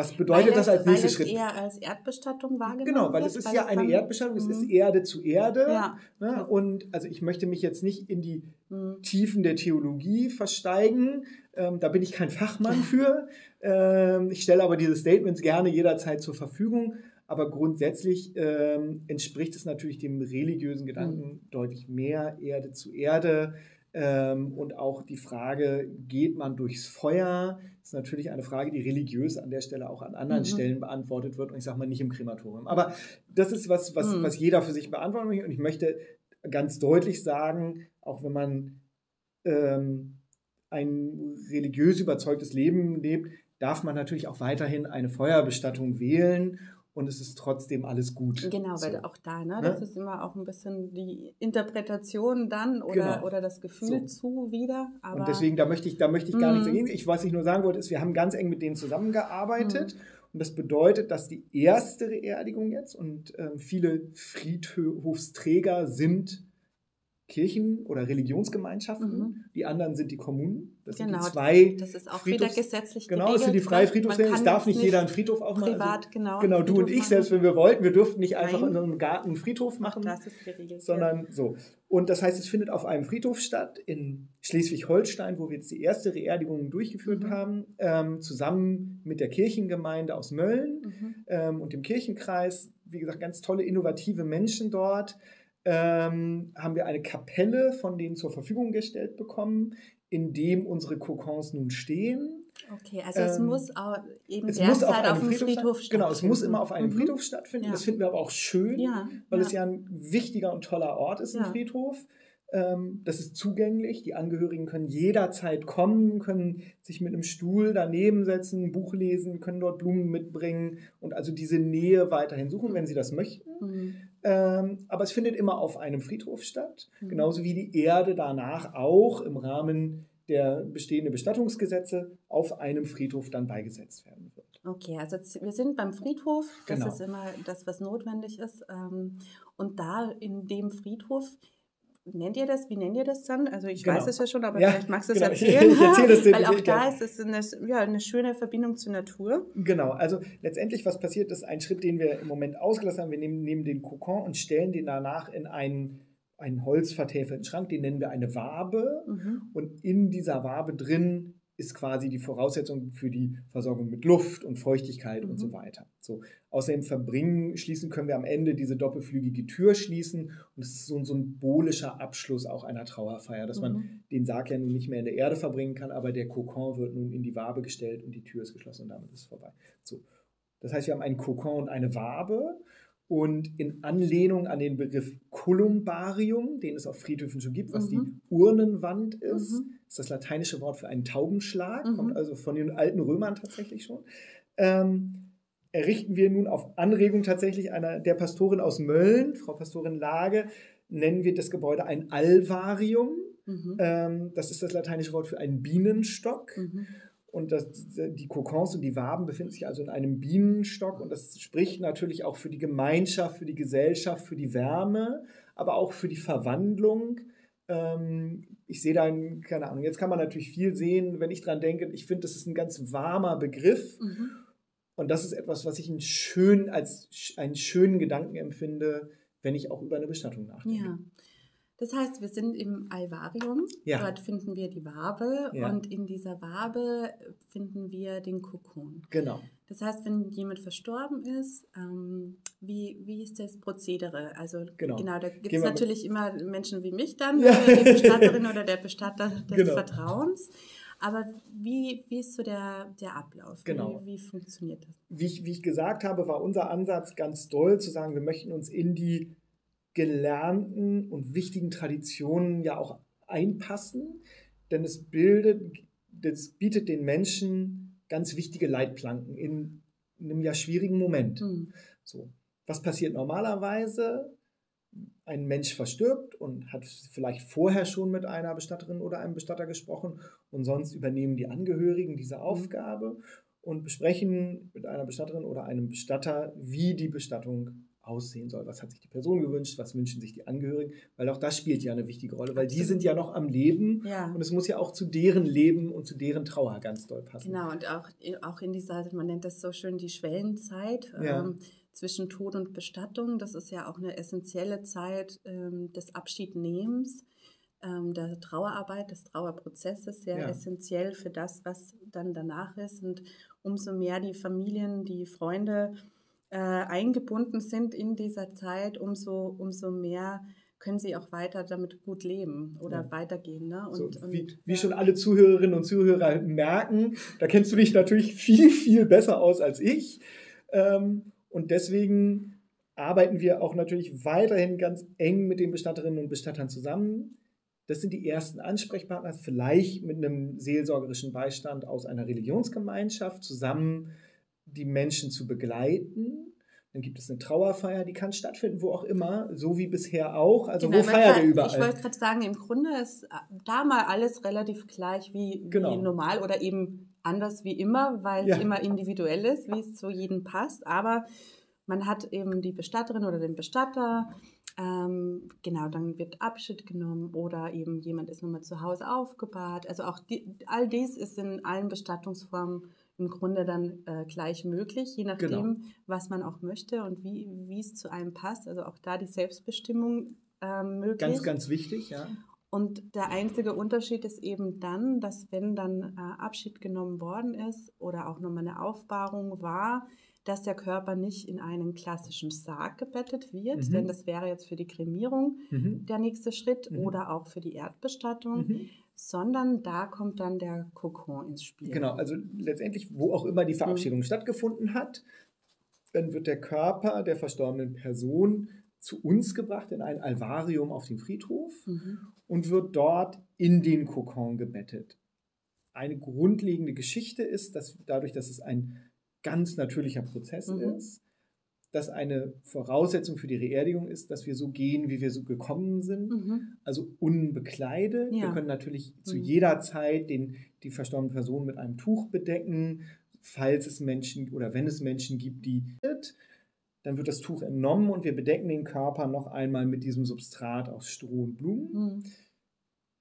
Was bedeutet das als nächster Schritt? Weil es eher als Erdbestattung wahrgenommen Genau, weil es ist ja eine Erdbestattung, es ist mhm. Erde zu Erde. Ja. Ne? Und also ich möchte mich jetzt nicht in die mhm. Tiefen der Theologie versteigen. Ähm, da bin ich kein Fachmann für. Ähm, ich stelle aber diese Statements gerne jederzeit zur Verfügung. Aber grundsätzlich ähm, entspricht es natürlich dem religiösen Gedanken mhm. deutlich mehr Erde zu Erde. Ähm, und auch die Frage, geht man durchs Feuer, ist natürlich eine Frage, die religiös an der Stelle auch an anderen mhm. Stellen beantwortet wird. Und ich sage mal nicht im Krematorium. Aber das ist was, was, mhm. was jeder für sich beantworten möchte. Und ich möchte ganz deutlich sagen, auch wenn man ähm, ein religiös überzeugtes Leben lebt, darf man natürlich auch weiterhin eine Feuerbestattung wählen und es ist trotzdem alles gut. Genau, so. weil auch da, ne, das ne? ist immer auch ein bisschen die Interpretation dann oder, genau. oder das Gefühl so. zu wieder. und deswegen, da möchte ich, da möchte ich gar nichts dagegen. Mhm. Ich, was ich nur sagen wollte, ist, wir haben ganz eng mit denen zusammengearbeitet. Mhm. Und das bedeutet, dass die erste Beerdigung jetzt und ähm, viele Friedhofsträger sind Kirchen- oder Religionsgemeinschaften. Mhm. Die anderen sind die Kommunen. Das genau, sind die zwei. Das ist auch Friedhofs wieder gesetzlich Genau, das sind die freie Friedhofsregeln. Es darf nicht jeder einen Friedhof aufmachen. Also privat, also, genau. Genau, du und ich, machen. selbst wenn wir wollten, wir durften nicht einfach Nein. in einem Garten einen Friedhof machen. Das ist geregelt. Sondern ja. so. Und das heißt, es findet auf einem Friedhof statt in Schleswig-Holstein, wo wir jetzt die erste Beerdigung durchgeführt mhm. haben, ähm, zusammen mit der Kirchengemeinde aus Mölln mhm. ähm, und dem Kirchenkreis. Wie gesagt, ganz tolle, innovative Menschen dort ähm, haben wir eine Kapelle von denen zur Verfügung gestellt bekommen, in dem unsere Kokons nun stehen. Okay, also es ähm, muss auch eben es muss auf, einem Friedhof, Friedhof stattfinden. Genau, es muss immer auf einem mhm. Friedhof stattfinden. Ja. Das finden wir aber auch schön, ja, weil ja. es ja ein wichtiger und toller Ort ist, ein Friedhof. Ähm, das ist zugänglich. Die Angehörigen können jederzeit kommen, können sich mit einem Stuhl daneben setzen, ein Buch lesen, können dort Blumen mitbringen und also diese Nähe weiterhin suchen, wenn sie das möchten. Mhm. Ähm, aber es findet immer auf einem Friedhof statt, mhm. genauso wie die Erde danach auch im Rahmen der bestehenden Bestattungsgesetze auf einem Friedhof dann beigesetzt werden wird. Okay, also wir sind beim Friedhof, das genau. ist immer das, was notwendig ist. Ähm, und da in dem Friedhof nennt ihr das? Wie nennt ihr das dann? Also ich genau. weiß es ja schon, aber ja, vielleicht magst du es genau. erzählen. Ich, erzähle es dir Weil auch da ist es eine, ja, eine schöne Verbindung zur Natur. Genau, also letztendlich, was passiert, ist ein Schritt, den wir im Moment ausgelassen haben. Wir nehmen, nehmen den Kokon und stellen den danach in einen, einen holzvertäfelten Schrank, den nennen wir eine Wabe. Mhm. Und in dieser Wabe drin ist quasi die Voraussetzung für die Versorgung mit Luft und Feuchtigkeit mhm. und so mhm. weiter. So. Außerdem verbringen, schließen können wir am Ende diese doppelflügige Tür schließen und es ist so ein symbolischer Abschluss auch einer Trauerfeier, dass mhm. man den Sarg ja nun nicht mehr in der Erde verbringen kann, aber der Kokon wird nun in die Wabe gestellt und die Tür ist geschlossen und damit ist es vorbei. So. Das heißt, wir haben einen Kokon und eine Wabe und in Anlehnung an den Begriff Kolumbarium, den es auf Friedhöfen schon gibt, was mhm. die Urnenwand ist, mhm. Ist das lateinische Wort für einen Taubenschlag, mhm. kommt also von den alten Römern tatsächlich schon. Ähm, errichten wir nun auf Anregung tatsächlich einer der Pastorin aus Mölln, Frau Pastorin Lage, nennen wir das Gebäude ein Alvarium. Mhm. Ähm, das ist das lateinische Wort für einen Bienenstock. Mhm. Und das, die Kokons und die Waben befinden sich also in einem Bienenstock und das spricht natürlich auch für die Gemeinschaft, für die Gesellschaft, für die Wärme, aber auch für die Verwandlung. Ähm, ich sehe da, keine Ahnung, jetzt kann man natürlich viel sehen, wenn ich dran denke. Ich finde, das ist ein ganz warmer Begriff mhm. und das ist etwas, was ich einen schön, als einen schönen Gedanken empfinde, wenn ich auch über eine Bestattung nachdenke. Ja. Das heißt, wir sind im Alvarium. Ja. Dort finden wir die Wabe ja. und in dieser Wabe finden wir den Kokon. Genau. Das heißt, wenn jemand verstorben ist, ähm, wie, wie ist das Prozedere? Also genau, genau da gibt es natürlich immer Menschen wie mich dann, ja. die Bestatterin oder der Bestatter des genau. Vertrauens. Aber wie, wie ist so der, der Ablauf? Genau. Wie, wie funktioniert das? Wie ich, wie ich gesagt habe, war unser Ansatz ganz doll zu sagen, wir möchten uns in die gelernten und wichtigen Traditionen ja auch einpassen, denn es bildet, das bietet den Menschen ganz wichtige Leitplanken in, einem ja schwierigen Moment. Mhm. So, was passiert normalerweise? Ein Mensch verstirbt und hat vielleicht vorher schon mit einer Bestatterin oder einem Bestatter gesprochen und sonst übernehmen die Angehörigen diese hm. Aufgabe und besprechen mit einer Bestatterin oder einem Bestatter, wie die Bestattung aussehen soll. Was hat sich die Person gewünscht? Was wünschen sich die Angehörigen? Weil auch das spielt ja eine wichtige Rolle, weil Absolut. die sind ja noch am Leben ja. und es muss ja auch zu deren Leben und zu deren Trauer ganz doll passen. Genau, und auch, auch in dieser, man nennt das so schön die Schwellenzeit. Ja. Ähm, zwischen Tod und Bestattung. Das ist ja auch eine essentielle Zeit ähm, des Abschiednehmens, ähm, der Trauerarbeit, des Trauerprozesses, sehr ja. essentiell für das, was dann danach ist. Und umso mehr die Familien, die Freunde äh, eingebunden sind in dieser Zeit, umso, umso mehr können sie auch weiter damit gut leben oder ja. weitergehen. Ne? Und, so, wie, und, wie schon alle Zuhörerinnen und Zuhörer merken, da kennst du dich natürlich viel, viel besser aus als ich. Ähm, und deswegen arbeiten wir auch natürlich weiterhin ganz eng mit den Bestatterinnen und Bestattern zusammen. Das sind die ersten Ansprechpartner, vielleicht mit einem seelsorgerischen Beistand aus einer Religionsgemeinschaft zusammen die Menschen zu begleiten. Dann gibt es eine Trauerfeier, die kann stattfinden, wo auch immer, so wie bisher auch. Also genau, wo feiert ihr überall? Ich wollte gerade sagen, im Grunde ist da mal alles relativ gleich wie, genau. wie normal oder eben anders wie immer, weil es ja. immer individuell ist, wie es zu jedem passt. Aber man hat eben die Bestatterin oder den Bestatter, Ähm, genau, dann wird Abschied genommen oder eben jemand ist nochmal zu Hause aufgebahrt. Also auch die, all dies ist in allen Bestattungsformen im Grunde dann äh, gleich möglich, je nachdem, genau. was man auch möchte und wie, wie es zu einem passt. Also auch da die Selbstbestimmung äh, möglich. Ganz, ganz wichtig, ja. Und der einzige Unterschied ist eben dann, dass wenn dann äh, Abschied genommen worden ist oder auch nochmal eine Aufbahrung war, dass der Körper nicht in einen klassischen Sarg gebettet wird, mhm. denn das wäre jetzt für die Kremierung mhm. der nächste Schritt mhm. oder auch für die Erdbestattung, mhm. Sondern da kommt dann der Kokon ins Spiel. Genau, also letztendlich, wo auch immer die Verabschiedung mhm. stattgefunden hat, dann wird der Körper der verstorbenen Person zu uns gebracht in ein Alvarium auf dem Friedhof mhm. und wird dort in den Kokon gebettet. Eine grundlegende Geschichte ist, dass dadurch, dass es ein ganz natürlicher Prozess mhm. ist, dass eine Voraussetzung für die Reerdigung ist, dass wir so gehen, wie wir so gekommen sind, mhm. also unbekleidet. Ja. Wir können natürlich mhm. zu jeder Zeit den, die verstorbene Person mit einem Tuch bedecken, falls es Menschen oder wenn es Menschen gibt, die dann wird das Tuch entnommen und wir bedecken den Körper noch einmal mit diesem Substrat aus Stroh und Blumen. Mhm.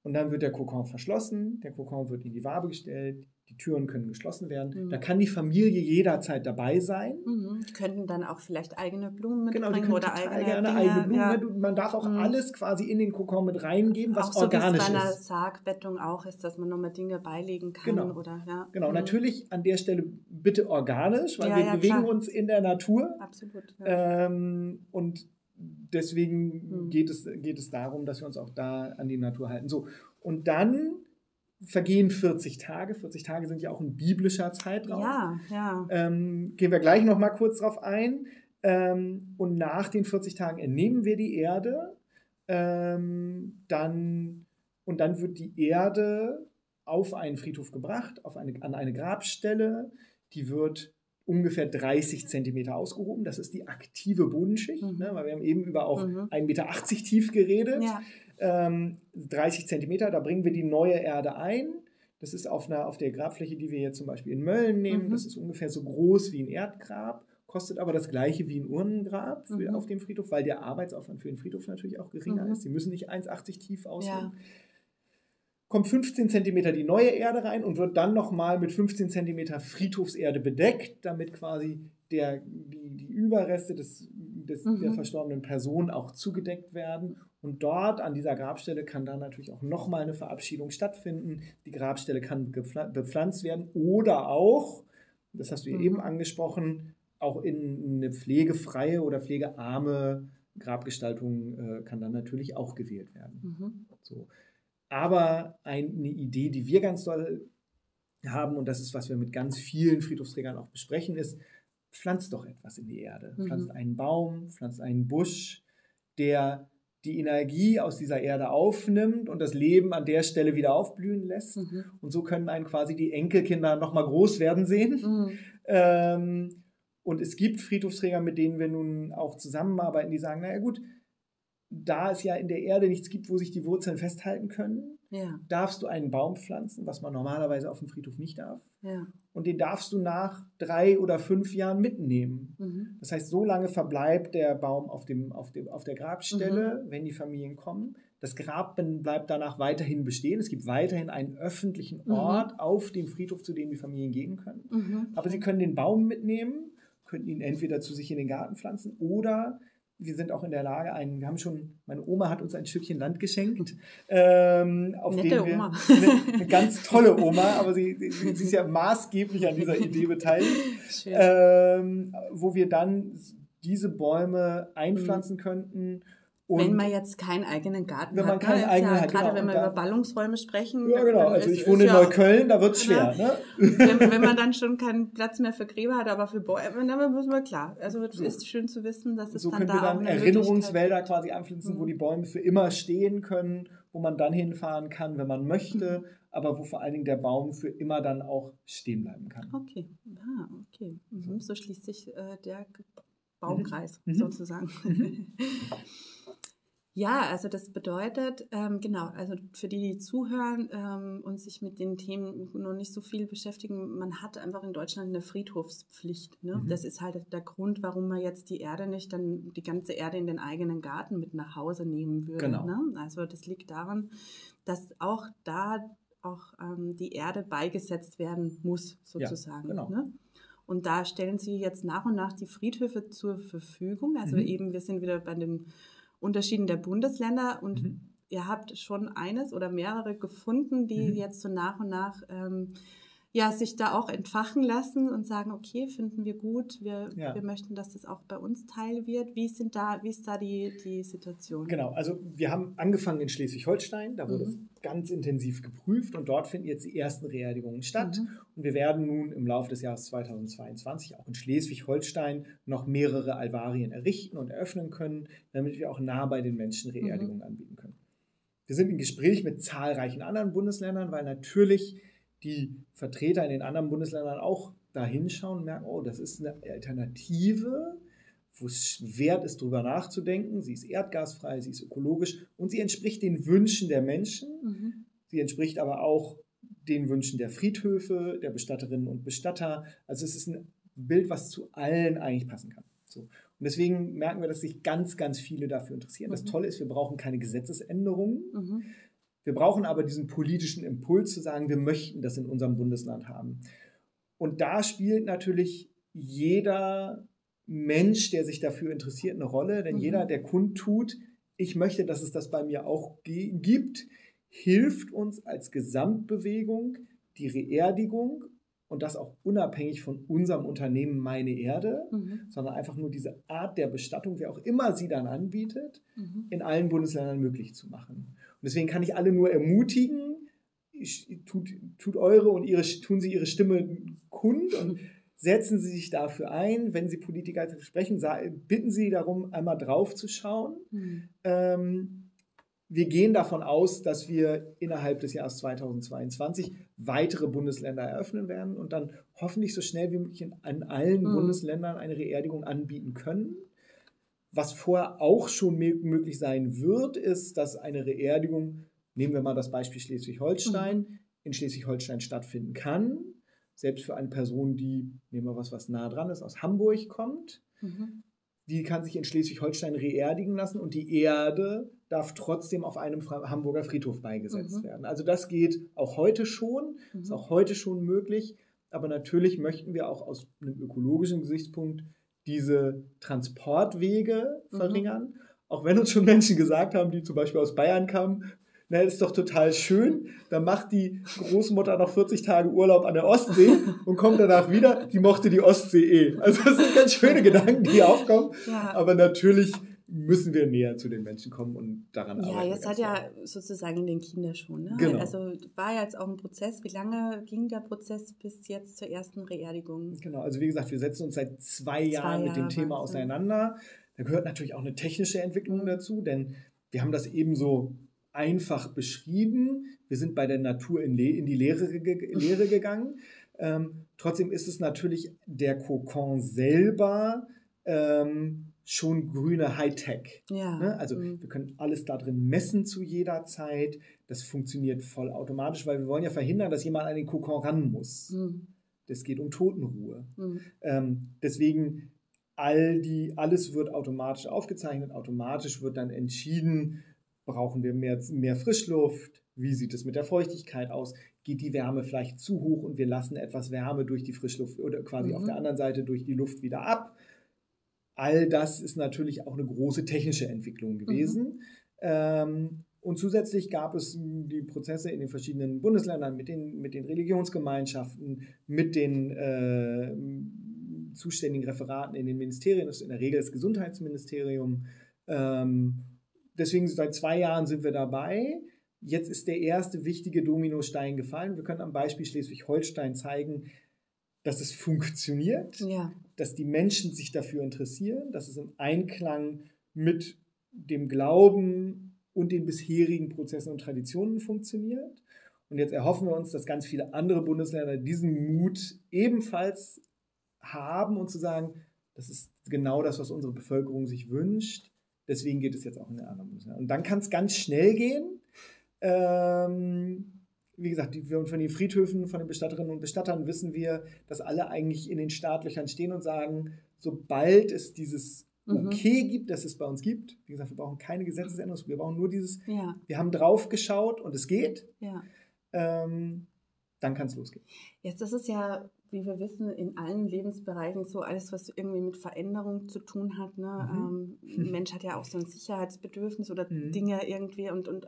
Und dann wird der Kokon verschlossen, der Kokon wird in die Wabe gestellt, die Türen können geschlossen werden. Mhm. Da kann die Familie jederzeit dabei sein. Mhm. Die könnten dann auch vielleicht eigene Blumen mitbringen genau, die oder eigene, gerne eigene Blumen. Ja. Man darf auch mhm. alles quasi in den Kokon mit reingeben, was auch organisch so, ist. bei einer Sargbettung auch ist, dass man nochmal Dinge beilegen kann. Genau, oder, ja. genau. Mhm. natürlich an der Stelle bitte organisch, weil ja, wir bewegen klar. uns in der Natur. Absolut. Ähm, und deswegen mhm. geht, es, geht es darum, dass wir uns auch da an die Natur halten. So, und dann vergehen 40 Tage. 40 Tage sind ja auch ein biblischer Zeitraum. Ja, ja. Ähm, gehen wir gleich noch mal kurz drauf ein. Ähm, und nach den 40 Tagen entnehmen wir die Erde. Ähm, dann, und dann wird die Erde auf einen Friedhof gebracht, auf eine, an eine Grabstelle. Die wird ungefähr 30 Zentimeter ausgehoben. Das ist die aktive Bodenschicht, mhm. ne, weil wir haben eben über auch mhm. 1,80 Meter tief geredet. Ja. Ähm, 30 Zentimeter, da bringen wir die neue Erde ein. Das ist auf, einer, auf der Grabfläche, die wir jetzt zum Beispiel in Mölln nehmen. Mhm. Das ist ungefähr so groß wie ein Erdgrab, kostet aber das gleiche wie ein Urnengrab für, mhm. auf dem Friedhof, weil der Arbeitsaufwand für den Friedhof natürlich auch geringer mhm. ist. Sie müssen nicht 1,80 tief ausheben. Ja kommt 15 cm die neue Erde rein und wird dann nochmal mit 15 cm Friedhofserde bedeckt, damit quasi der, die, die Überreste des, des, mhm. der verstorbenen Person auch zugedeckt werden. Und dort an dieser Grabstelle kann dann natürlich auch nochmal eine Verabschiedung stattfinden. Die Grabstelle kann bepflanzt werden oder auch, das hast du mhm. eben angesprochen, auch in eine pflegefreie oder pflegearme Grabgestaltung äh, kann dann natürlich auch gewählt werden. Mhm. So. Aber eine Idee, die wir ganz doll haben, und das ist, was wir mit ganz vielen Friedhofsträgern auch besprechen, ist, pflanzt doch etwas in die Erde. Mhm. Pflanzt einen Baum, pflanzt einen Busch, der die Energie aus dieser Erde aufnimmt und das Leben an der Stelle wieder aufblühen lässt. Mhm. Und so können einen quasi die Enkelkinder nochmal groß werden sehen. Mhm. Ähm, und es gibt Friedhofsträger, mit denen wir nun auch zusammenarbeiten, die sagen, naja gut, da es ja in der Erde nichts gibt, wo sich die Wurzeln festhalten können, ja. darfst du einen Baum pflanzen, was man normalerweise auf dem Friedhof nicht darf. Ja. Und den darfst du nach drei oder fünf Jahren mitnehmen. Mhm. Das heißt, so lange verbleibt der Baum auf, dem, auf, dem, auf der Grabstelle, mhm. wenn die Familien kommen. Das Grab bleibt danach weiterhin bestehen. Es gibt weiterhin einen öffentlichen mhm. Ort mhm. auf dem Friedhof, zu dem die Familien gehen können. Mhm. Aber sie können den Baum mitnehmen, könnten ihn entweder zu sich in den Garten pflanzen oder wir sind auch in der Lage, einen, wir haben schon, meine Oma hat uns ein Stückchen Land geschenkt, ähm, auf Nette dem wir, Oma. Eine, eine, ganz tolle Oma, aber sie, sie, sie, ist ja maßgeblich an dieser Idee beteiligt, ähm, wo wir dann diese Bäume einpflanzen mhm. könnten und wenn man jetzt keinen eigenen Garten wenn man hat. Keinen eigenen ja, hat gerade genau, wenn wir über Ballungsräume sprechen. Ja, genau. Also ich wohne in Neukölln, da wird es schwer. Ne? Wenn, wenn, man dann schon keinen Platz mehr für Gräber hat, aber für Bäume, dann müssen wir klar. Also es so. ist schön zu wissen, dass es so dann da wir dann Erinnerungswälder quasi anpflanzen, mhm. wo die Bäume für immer stehen können, wo man dann hinfahren kann, wenn man möchte, mhm. aber wo vor allen Dingen der Baum für immer dann auch stehen bleiben kann. Okay, ah, okay. Mhm. So schließt sich äh, der Baumkreis mhm. sozusagen. Ja, also das bedeutet, ähm, genau, also für die, die zuhören ähm, und sich mit den Themen noch nicht so viel beschäftigen, man hat einfach in Deutschland eine Friedhofspflicht. Ne? Mhm. Das ist halt der Grund, warum man jetzt die Erde nicht dann die ganze Erde in den eigenen Garten mit nach Hause nehmen würde. Genau. Ne? Also das liegt daran, dass auch da auch ähm, die Erde beigesetzt werden muss, sozusagen. Ja, genau. Ne? Und da stellen sie jetzt nach und nach die Friedhöfe zur Verfügung. Also mhm. eben, wir sind wieder bei dem Unterschieden der Bundesländer und mhm. ihr habt schon eines oder mehrere gefunden, die mhm. jetzt so nach und nach ähm, ja, sich da auch entfachen lassen und sagen, okay, finden wir gut, wir, ja. wir möchten, dass das auch bei uns Teil wird. Wie, sind da, wie ist da die, die Situation? Genau, also wir haben angefangen in Schleswig-Holstein, da wurde mhm. es ganz intensiv geprüft und dort finden jetzt die ersten Reerdigungen statt. Mhm. Und wir werden nun im Laufe des Jahres 2022 auch in Schleswig-Holstein noch mehrere Alvarien errichten und eröffnen können, damit wir auch nah bei den Menschen Reerdigungen mhm. anbieten können. Wir sind im Gespräch mit zahlreichen anderen Bundesländern, weil natürlich die Vertreter in den anderen Bundesländern auch da hinschauen und merken, oh, das ist eine Alternative, wo es wert ist, darüber nachzudenken. Sie ist erdgasfrei, sie ist ökologisch und sie entspricht den Wünschen der Menschen. Mhm. Sie entspricht aber auch den Wünschen der Friedhöfe, der Bestatterinnen und Bestatter. Also es ist ein Bild, was zu allen eigentlich passen kann. So. Und deswegen merken wir, dass sich ganz, ganz viele dafür interessieren. Mhm. Das Tolle ist, wir brauchen keine Gesetzesänderungen. Mhm. Wir brauchen aber diesen politischen Impuls zu sagen, wir möchten das in unserem Bundesland haben. Und da spielt natürlich jeder Mensch, der sich dafür interessiert, eine Rolle. Denn mhm. jeder, der kundtut, ich möchte, dass es das bei mir auch gibt, hilft uns als Gesamtbewegung die Reerdigung und das auch unabhängig von unserem Unternehmen Meine Erde, mhm. sondern einfach nur diese Art der Bestattung, wer auch immer sie dann anbietet, mhm. in allen Bundesländern möglich zu machen. Und deswegen kann ich alle nur ermutigen, tut, tut eure und ihre, tun sie ihre Stimme kund und setzen Sie sich dafür ein. Wenn Sie Politiker sprechen, bitten Sie darum, einmal drauf zu schauen. Mhm. Ähm, wir gehen davon aus, dass wir innerhalb des Jahres 2022 weitere Bundesländer eröffnen werden und dann hoffentlich so schnell wie möglich in, an allen mhm. Bundesländern eine Reerdigung anbieten können. Was vorher auch schon möglich sein wird, ist, dass eine Reerdigung, nehmen wir mal das Beispiel Schleswig-Holstein, mhm. in Schleswig-Holstein stattfinden kann. Selbst für eine Person, die, nehmen wir was, was nah dran ist, aus Hamburg kommt. Mhm. Die kann sich in Schleswig-Holstein reerdigen lassen und die Erde darf trotzdem auf einem Hamburger Friedhof beigesetzt mhm. werden. Also das geht auch heute schon, mhm. ist auch heute schon möglich. Aber natürlich möchten wir auch aus einem ökologischen Gesichtspunkt diese Transportwege mhm. verringern. Mhm. Auch wenn uns schon Menschen gesagt haben, die zum Beispiel aus Bayern kamen, na, ist doch total schön. Dann macht die Großmutter noch 40 Tage Urlaub an der Ostsee und kommt danach wieder. Die mochte die Ostsee eh. Also das sind ganz schöne Gedanken, die aufkommen. Ja. Aber natürlich müssen wir näher zu den Menschen kommen und daran ja, arbeiten. Ja, jetzt hat ja sozusagen in den Kinderschuhen. Ne? Genau. Also war ja jetzt auch ein Prozess. Wie lange ging der Prozess bis jetzt zur ersten Reerdigung? Genau, also wie gesagt, wir setzen uns seit zwei, zwei Jahren mit dem Thema auseinander. Da gehört natürlich auch eine technische Entwicklung mhm. dazu, denn wir haben das eben so einfach beschrieben. Wir sind bei der Natur in, in die Lehre, Lehre gegangen. Ähm, trotzdem ist es natürlich der Kokon selber, ähm, schon grüne Hightech. Ja. Ne? Also mhm. wir können alles da drin messen zu jeder Zeit. Das funktioniert vollautomatisch, weil wir wollen ja verhindern, dass jemand an den Kokon ran muss. Mhm. Das geht um Totenruhe. Mhm. Ähm, deswegen all die, alles wird automatisch aufgezeichnet, automatisch wird dann entschieden, brauchen wir mehr, mehr Frischluft, wie sieht es mit der Feuchtigkeit aus, geht die Wärme vielleicht zu hoch und wir lassen etwas Wärme durch die Frischluft oder quasi auf mhm. der anderen Seite durch die Luft wieder ab all das ist natürlich auch eine große technische Entwicklung gewesen. Mhm. Ähm, und zusätzlich gab es die Prozesse in den verschiedenen Bundesländern mit den, mit den Religionsgemeinschaften, mit den äh, zuständigen Referaten in den Ministerien, das ist in der Regel das Gesundheitsministerium. Ähm, deswegen seit zwei Jahren sind wir dabei. Jetzt ist der erste wichtige Dominostein gefallen. Wir können am Beispiel Schleswig-Holstein zeigen, dass es funktioniert, ja. dass die Menschen sich dafür interessieren, dass es im Einklang mit dem Glauben und den bisherigen Prozessen und Traditionen funktioniert. Und jetzt erhoffen wir uns, dass ganz viele andere Bundesländer diesen Mut ebenfalls haben und zu sagen, das ist genau das, was unsere Bevölkerung sich wünscht. Deswegen geht es jetzt auch in den anderen Bundesländern. Und dann kann es ganz schnell gehen. Ähm, wie gesagt, die, von den Friedhöfen, von den Bestatterinnen und Bestattern wissen wir, dass alle eigentlich in den Startlöchern stehen und sagen, sobald es dieses mhm. Okay gibt, dass es bei uns gibt, wie gesagt, wir brauchen keine Gesetzesänderung, wir brauchen nur dieses, ja. wir haben drauf geschaut und es geht, ja. ähm, dann kann es losgehen. Jetzt ist es ja, wie wir wissen, in allen Lebensbereichen so alles, was irgendwie mit Veränderung zu tun hat. Ne? Mhm. Ähm, ein Mensch hat ja auch so ein Sicherheitsbedürfnis oder mhm. Dinge irgendwie und, und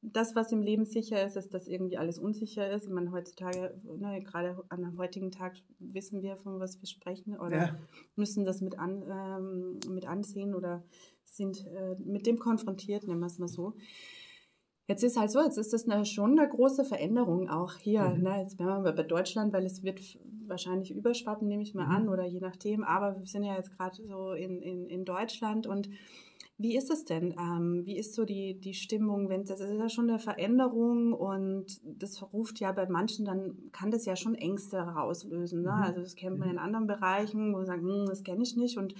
das, was im Leben sicher ist, ist, dass irgendwie alles unsicher ist. Ich meine, heutzutage, ne, gerade an einem heutigen Tag wissen wir, von was wir sprechen oder ja. müssen das mit, an, ähm, mit ansehen oder sind äh, mit dem konfrontiert, nennen wir es mal so. Jetzt ist halt so, jetzt ist das eine, schon eine große Veränderung auch hier. Mhm. Ne? Jetzt wären wir bei Deutschland, weil es wird wahrscheinlich überschwappen, nehme ich mal mhm. an, oder je nachdem. Aber wir sind ja jetzt gerade so in, in, in Deutschland und wie ist es denn? Ähm, wie ist so die, die Stimmung? Wenn, das ist ja schon eine Veränderung und das ruft ja bei manchen, dann kann das ja schon Ängste herauslösen. Ne? Mhm. Also das kennt man mhm. in anderen Bereichen, wo man sagt, hm, das kenne ich nicht und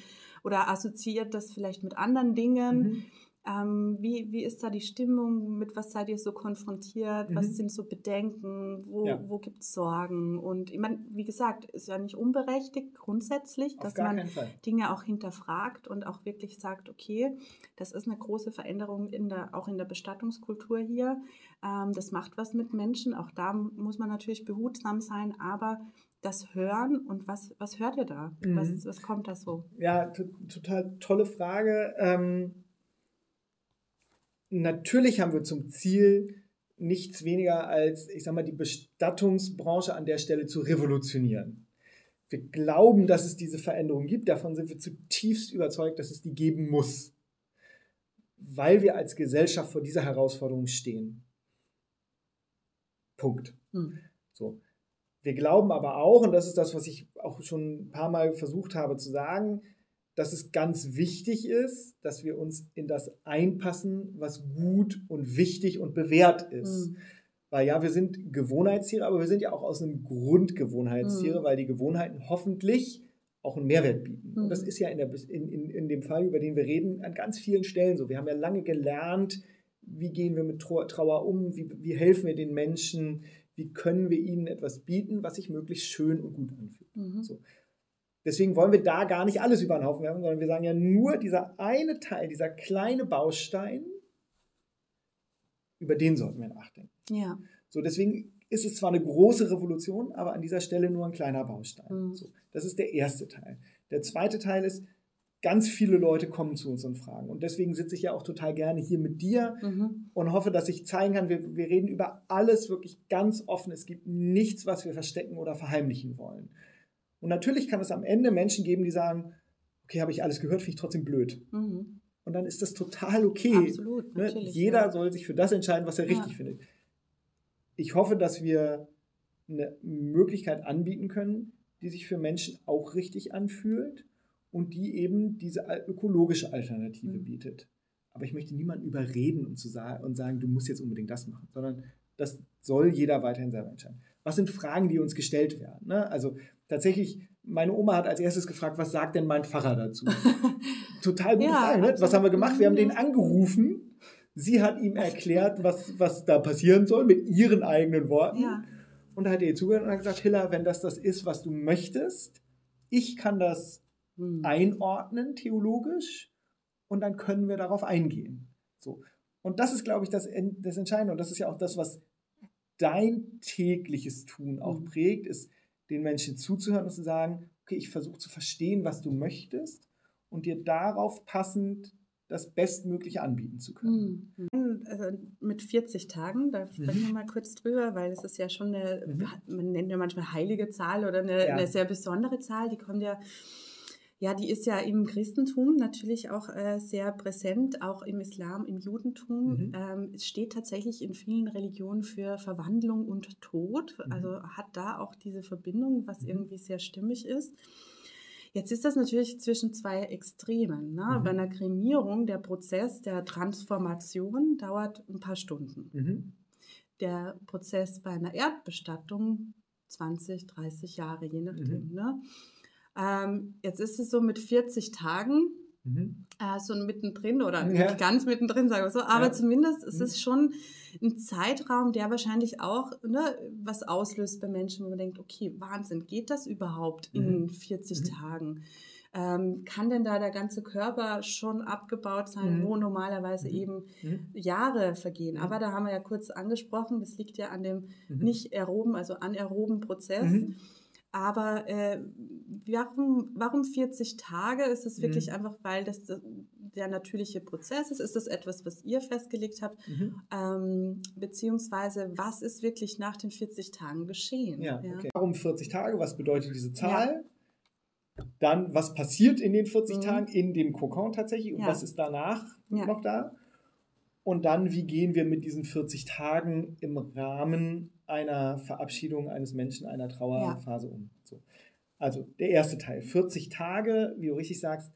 oder assoziiert das vielleicht mit anderen Dingen. Mhm. Ähm, wie, wie ist da die Stimmung? Mit was seid ihr so konfrontiert? Mhm. Was sind so Bedenken? Wo, ja. wo gibt es Sorgen? Und ich meine, wie gesagt, ist ja nicht unberechtigt grundsätzlich, dass man Dinge auch hinterfragt und auch wirklich sagt, okay, das ist eine große Veränderung in der, auch in der Bestattungskultur hier. Ähm, das macht was mit Menschen. Auch da muss man natürlich behutsam sein, aber das Hören und was, was hört ihr da? Mhm. Was, was kommt da so? Ja, total tolle Frage. Ähm natürlich haben wir zum Ziel nichts weniger als, ich sag mal, die Bestattungsbranche an der Stelle zu revolutionieren. Wir glauben, dass es diese Veränderung gibt. Davon sind wir zutiefst überzeugt, dass es die geben muss. Weil wir als Gesellschaft vor dieser Herausforderung stehen. Punkt. Hm. So. Wir glauben aber auch, und das ist das, was ich auch schon ein paar Mal versucht habe zu sagen, dass es ganz wichtig ist, dass wir uns in das einpassen, was gut und wichtig und bewährt ist. Mhm. Weil ja, wir sind Gewohnheitstiere, aber wir sind ja auch aus einem Grund Gewohnheitstiere, mhm. weil die Gewohnheiten hoffentlich auch einen Mehrwert bieten. Mhm. Und das ist ja in, der, in, in, in dem Fall, über den wir reden, an ganz vielen Stellen so. Wir haben ja lange gelernt, wie gehen wir mit Trauer um, wie, wie helfen wir den Menschen, wie können wir ihnen etwas bieten, was sich möglichst schön und gut anfühlt. Mhm. So. Deswegen wollen wir da gar nicht alles über den Haufen werfen, sondern wir sagen ja nur dieser eine Teil, dieser kleine Baustein, über den sollten wir nachdenken. Ja. So, deswegen ist es zwar eine große Revolution, aber an dieser Stelle nur ein kleiner Baustein. Mhm. So, das ist der erste Teil. Der zweite Teil ist, ganz viele Leute kommen zu uns und fragen. Und deswegen sitze ich ja auch total gerne hier mit dir mhm. und hoffe, dass ich zeigen kann, wir, wir reden über alles wirklich ganz offen. Es gibt nichts, was wir verstecken oder verheimlichen wollen. Und natürlich kann es am Ende Menschen geben, die sagen, okay, habe ich alles gehört, finde ich trotzdem blöd. Mhm. Und dann ist das total okay. Absolut, ne? Jeder ja. soll sich für das entscheiden, was er ja. richtig findet. Ich hoffe, dass wir eine Möglichkeit anbieten können, die sich für Menschen auch richtig anfühlt und die eben diese ökologische Alternative mhm. bietet. Aber ich möchte niemanden überreden und, zu sagen, und sagen, du musst jetzt unbedingt das machen, sondern das soll jeder weiterhin selber entscheiden. Was sind Fragen, die uns gestellt werden? Ne? Also tatsächlich, meine Oma hat als erstes gefragt, was sagt denn mein Pfarrer dazu? Total gute ja, Frage. Ne? Was haben wir gemacht? Wir haben den angerufen. Sie hat ihm erklärt, was, was da passieren soll, mit ihren eigenen Worten. Ja. Und da hat er ihr zugehört und hat gesagt, Hilla, wenn das das ist, was du möchtest, ich kann das hm. einordnen, theologisch, und dann können wir darauf eingehen. So. Und das ist, glaube ich, das, das Entscheidende. Und das ist ja auch das, was dein tägliches Tun auch hm. prägt, ist, den Menschen zuzuhören und zu sagen, okay, ich versuche zu verstehen, was du möchtest und dir darauf passend das Bestmögliche anbieten zu können. Mhm. Also mit 40 Tagen, da sprechen wir mhm. mal kurz drüber, weil es ist ja schon eine, mhm. man nennt ja manchmal heilige Zahl oder eine, ja. eine sehr besondere Zahl, die kommt ja ja, die ist ja im Christentum natürlich auch äh, sehr präsent, auch im Islam, im Judentum. Mhm. Ähm, es steht tatsächlich in vielen Religionen für Verwandlung und Tod. Mhm. Also hat da auch diese Verbindung, was mhm. irgendwie sehr stimmig ist. Jetzt ist das natürlich zwischen zwei Extremen. Ne? Mhm. Bei einer Kremierung, der Prozess der Transformation dauert ein paar Stunden. Mhm. Der Prozess bei einer Erdbestattung 20, 30 Jahre, je nachdem. Mhm. Ne? Ähm, jetzt ist es so mit 40 Tagen, mhm. äh, so mittendrin oder ja. nicht ganz mittendrin, sagen wir so, aber ja. zumindest ist es schon ein Zeitraum, der wahrscheinlich auch ne, was auslöst bei Menschen, wo man denkt, okay, Wahnsinn, geht das überhaupt in 40 mhm. mhm. Tagen? Ähm, kann denn da der ganze Körper schon abgebaut sein, mhm. wo normalerweise mhm. eben mhm. Jahre vergehen? Mhm. Aber da haben wir ja kurz angesprochen, das liegt ja an dem mhm. nicht aeroben, also anaeroben Prozess. Mhm. Aber äh, warum, warum 40 Tage? Ist es wirklich einfach, weil das der natürliche Prozess ist? Ist das etwas, was ihr festgelegt habt? Ähm, beziehungsweise, was ist wirklich nach den 40 Tagen geschehen? Ja, ja? Okay. Warum 40 Tage? Was bedeutet diese Zahl? Ja. Dann, was passiert in den 40 mhm. Tagen in dem Kokon tatsächlich und ja. was ist danach noch da? Und dann, wie gehen wir mit diesen 40 Tagen im Rahmen einer Verabschiedung eines Menschen, einer Trauerphase ja. um? So. Also der erste Teil, 40 Tage, wie du richtig sagst,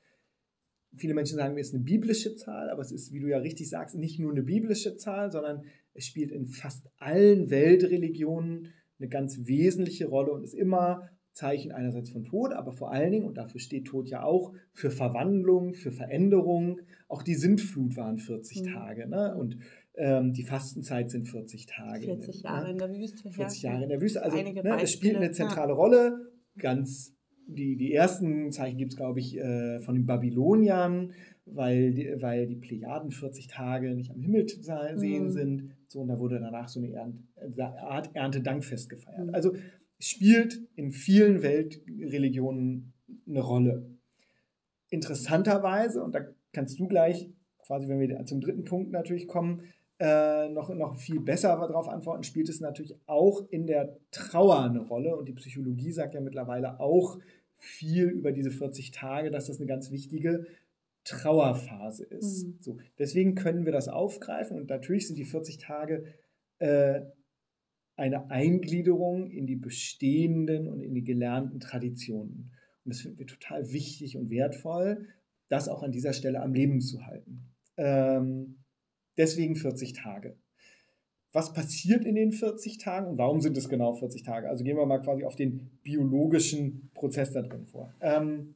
viele Menschen sagen, es ist eine biblische Zahl, aber es ist, wie du ja richtig sagst, nicht nur eine biblische Zahl, sondern es spielt in fast allen Weltreligionen eine ganz wesentliche Rolle und ist immer Zeichen einerseits von Tod, aber vor allen Dingen, und dafür steht Tod ja auch, für Verwandlung, für Veränderung. Auch die Sintflut waren 40 mhm. Tage. Ne? Und ähm, die Fastenzeit sind 40 Tage. 40 Jahre ne? in der Wüste. 40 Jahre in der Wüste. Also ne, es spielt eine zentrale. Rolle. Ganz die, die ersten Zeichen gibt es, glaube ich, äh, von den Babyloniern, weil die, weil die Plejaden 40 Tage nicht am Himmel zu sehen mhm. sind. So, und da wurde danach so eine Art Erntedankfest gefeiert. Mhm. Also spielt in vielen Weltreligionen eine Rolle. Interessanterweise, und da kannst du gleich, quasi wenn wir zum dritten Punkt natürlich kommen, äh, noch, noch viel besser darauf antworten, spielt es natürlich auch in der Trauer eine Rolle. Und die Psychologie sagt ja mittlerweile auch viel über diese 40 Tage, dass das eine ganz wichtige Trauerphase ist. Mhm. So, deswegen können wir das aufgreifen und natürlich sind die 40 Tage äh, eine Eingliederung in die bestehenden und in die gelernten Traditionen. Und das finden wir total wichtig und wertvoll, das auch an dieser Stelle am Leben zu halten. Ähm, deswegen 40 Tage. Was passiert in den 40 Tagen und warum sind es genau 40 Tage? Also gehen wir mal quasi auf den biologischen Prozess da drin vor. Ähm,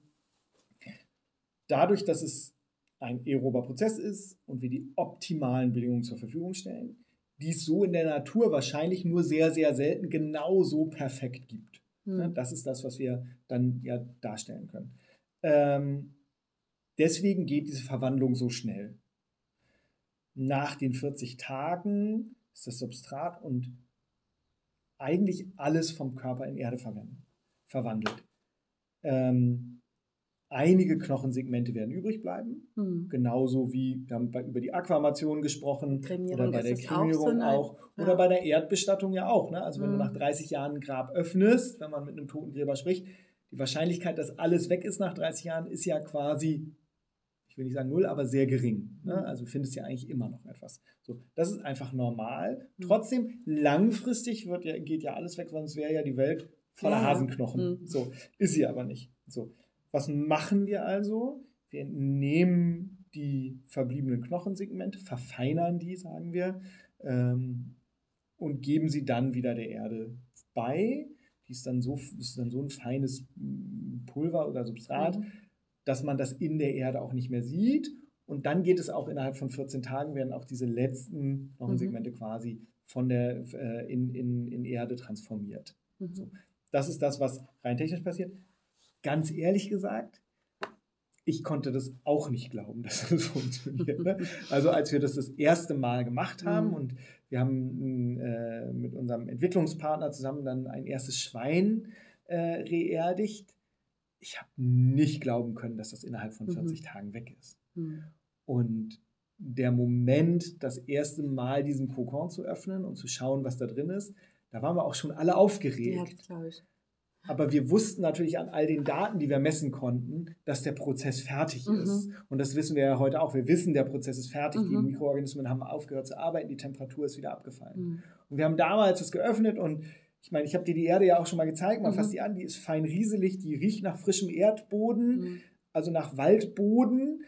dadurch, dass es ein aerober Prozess ist und wir die optimalen Bedingungen zur Verfügung stellen, die es so in der Natur wahrscheinlich nur sehr, sehr selten genau so perfekt gibt. Mhm. Das ist das, was wir dann ja darstellen können. Ähm, deswegen geht diese Verwandlung so schnell. Nach den 40 Tagen ist das Substrat und eigentlich alles vom Körper in Erde verwandelt. Ähm, Einige Knochensegmente werden übrig bleiben, mhm. genauso wie wir haben bei, über die Aquamation gesprochen Kremierung oder bei der Kremierung auch, so auch oder bei der Erdbestattung ja auch. Ne? Also wenn mhm. du hm. nach 30 Jahren ein Grab öffnest, wenn man mit einem Totengräber spricht, die Wahrscheinlichkeit, dass alles weg ist nach 30 Jahren, ist ja quasi, ich will nicht sagen null, aber sehr gering. Ne? Hm. Also findest ja eigentlich immer noch etwas. So, das ist einfach normal. Mhm. Trotzdem, langfristig wird ja, geht ja alles weg, sonst wäre ja die Welt voller ja. Hasenknochen. Hm. So, ist sie aber nicht. So. Was machen wir also? Wir nehmen die verbliebenen Knochensegmente, verfeinern die, sagen wir, ähm, und geben sie dann wieder der Erde bei. Die ist dann so, ist dann so ein feines Pulver oder Substrat, mhm. Dass man das in der Erde auch nicht mehr sieht. Und dann geht es auch innerhalb von 14 Tagen, werden auch diese letzten Knochensegmente mhm. quasi von der, äh, in, in, in Erde transformiert. Mhm. So. Das ist das, was rein technisch passiert ganz ehrlich gesagt, ich konnte das auch nicht glauben, dass das funktioniert. Ne? Also als wir das das erste Mal gemacht haben mhm. und wir haben äh, mit unserem Entwicklungspartner zusammen dann ein erstes Schwein äh, reerdigt, ich habe nicht glauben können, dass das innerhalb von 40 mhm. Tagen weg ist. Mhm. Und der Moment, das erste Mal diesen Kokon zu öffnen und zu schauen, was da drin ist, da waren wir auch schon alle aufgeregt. Ja, ich. Aber wir wussten natürlich an all den Daten, die wir messen konnten, dass der Prozess fertig mhm. ist. Und das wissen wir ja heute auch. Wir wissen, der Prozess ist fertig. Mhm. Die Mikroorganismen haben aufgehört zu arbeiten, die Temperatur ist wieder abgefallen. Mhm. Und wir haben damals das geöffnet und ich meine, ich habe dir die Erde ja auch schon mal gezeigt. Man mhm. fasst die an, die ist fein rieselig, die riecht nach frischem Erdboden, mhm. also nach Waldboden.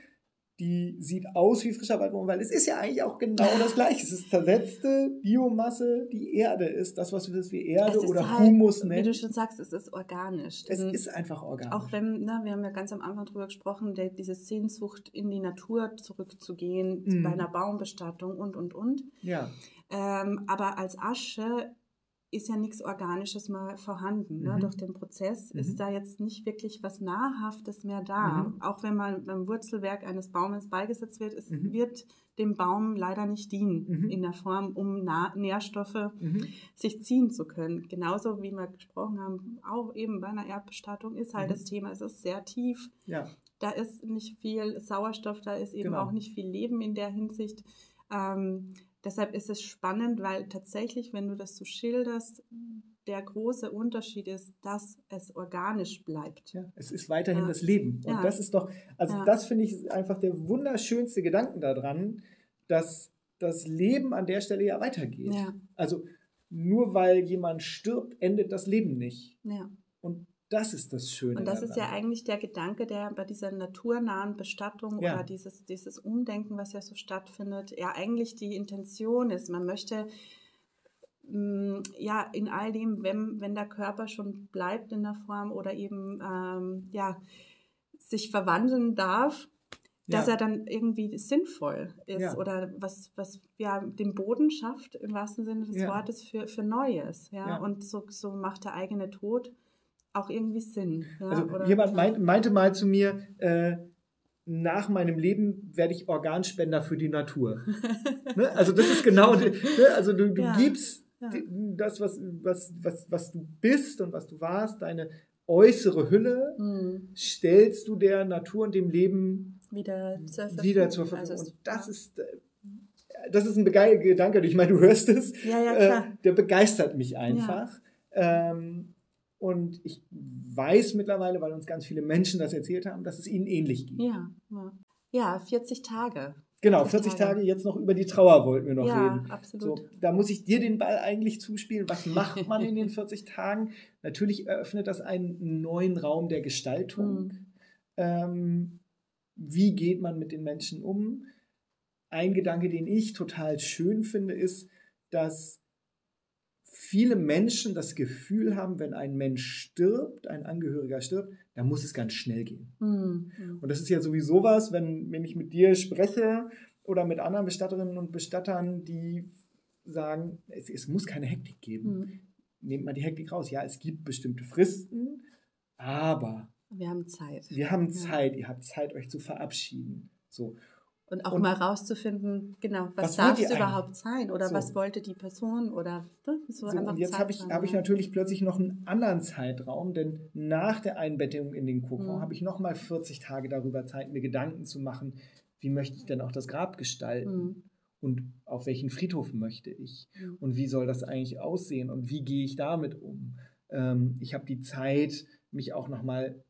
die sieht aus wie frischer Waldboden, weil es ist ja eigentlich auch genau das Gleiche. Es ist zersetzte Biomasse, die Erde ist, das, was wir Erde oder halt, Humus nennen. Wie du schon sagst, es ist organisch. Es ist einfach organisch. Auch wenn, na, wir haben ja ganz am Anfang drüber gesprochen, der, diese Sehnsucht in die Natur zurückzugehen, mhm. bei einer Baumbestattung und, und, und. Ja. Ähm, aber als Asche ist ja nichts Organisches mal vorhanden. Ne? Mhm. Durch den Prozess mhm. ist da jetzt nicht wirklich was Nahrhaftes mehr da. Mhm. Auch wenn man beim Wurzelwerk eines Baumes beigesetzt wird, es mhm. wird dem Baum leider nicht dienen mhm. in der Form, um Na Nährstoffe mhm. sich ziehen zu können. Genauso wie wir gesprochen haben, auch eben bei einer Erdbestattung ist halt das Thema, es ist sehr tief. Ja. Da ist nicht viel Sauerstoff, da ist eben genau. auch nicht viel Leben in der Hinsicht. Ähm, deshalb ist es spannend, weil tatsächlich, wenn du das so schilderst, der große Unterschied ist, dass es organisch bleibt. Ja, es ist weiterhin ja. das Leben. Und ja. das ist doch, also das finde ich einfach der wunderschönste Gedanken daran, dass das Leben an der Stelle ja weitergeht. Also nur weil jemand stirbt, endet das Leben nicht. Und das ist das Schöne. Und das daran. ist ja eigentlich der Gedanke, der bei dieser naturnahen Bestattung ja. oder dieses, dieses Umdenken, was ja so stattfindet, ja eigentlich die Intention ist. Man möchte mm, ja in all dem, wenn, wenn der Körper schon bleibt in der Form oder eben ähm, ja, sich verwandeln darf, dass ja. er dann irgendwie sinnvoll ist ja. oder was, was ja den Boden schafft, im wahrsten Sinne des ja. Wortes, für, für Neues. Ja? Und so, so macht der eigene Tod auch irgendwie Sinn. Ja? Also Oder, jemand meint, meinte mal zu mir, äh, nach meinem Leben werde ich Organspender für die Natur. ne? Also das ist genau, ne? also du, du ja. gibst ja. das, was, was, was, was du bist und was du warst, deine äußere Hülle, mhm. stellst du der Natur und dem Leben wieder zur Verfügung. Wieder zur Verfügung. Also und das ist, äh, das ist ein Gedanke, ich meine, du hörst es, ja, ja. Äh, der begeistert mich einfach. Ähm, und ich weiß mittlerweile, weil uns ganz viele Menschen das erzählt haben, dass es ihnen ähnlich geht. Ja, ja. ja 40 Tage. Genau, 40 Tage. Tage. jetzt noch über die Trauer wollten wir noch ja, reden. Ja, absolut. So, da muss ich dir den Ball eigentlich zuspielen. Was macht man in den 40 Tagen? Natürlich eröffnet das einen neuen Raum der Gestaltung. Mhm. Ähm, wie geht man mit den Menschen um? Ein Gedanke, den ich total schön finde, ist, dass viele Menschen das Gefühl haben, wenn ein Mensch stirbt, ein Angehöriger stirbt, dann muss es ganz schnell gehen. Mhm. Und das ist ja sowieso was, wenn, wenn ich mit dir spreche oder mit anderen Bestatterinnen und Bestattern, die sagen, es, es muss keine Hektik geben. Mhm. Nehmt mal die Hektik raus. Ja, es gibt bestimmte Fristen, aber wir haben Zeit. Wir haben Zeit. Ja. Ihr habt Zeit, euch zu verabschieden. So. Und auch und mal rauszufinden, genau, was, was darf es überhaupt sein oder so. was wollte die Person oder ne, so, so Und jetzt habe ich, hab ich natürlich plötzlich noch einen anderen Zeitraum, denn nach der Einbettung in den Kokon mhm. habe ich nochmal 40 Tage darüber Zeit, mir Gedanken zu machen, wie möchte ich denn auch das Grab gestalten mhm. und auf welchen Friedhof möchte ich mhm. und wie soll das eigentlich aussehen und wie gehe ich damit um. Ähm, ich habe die Zeit, mich auch nochmal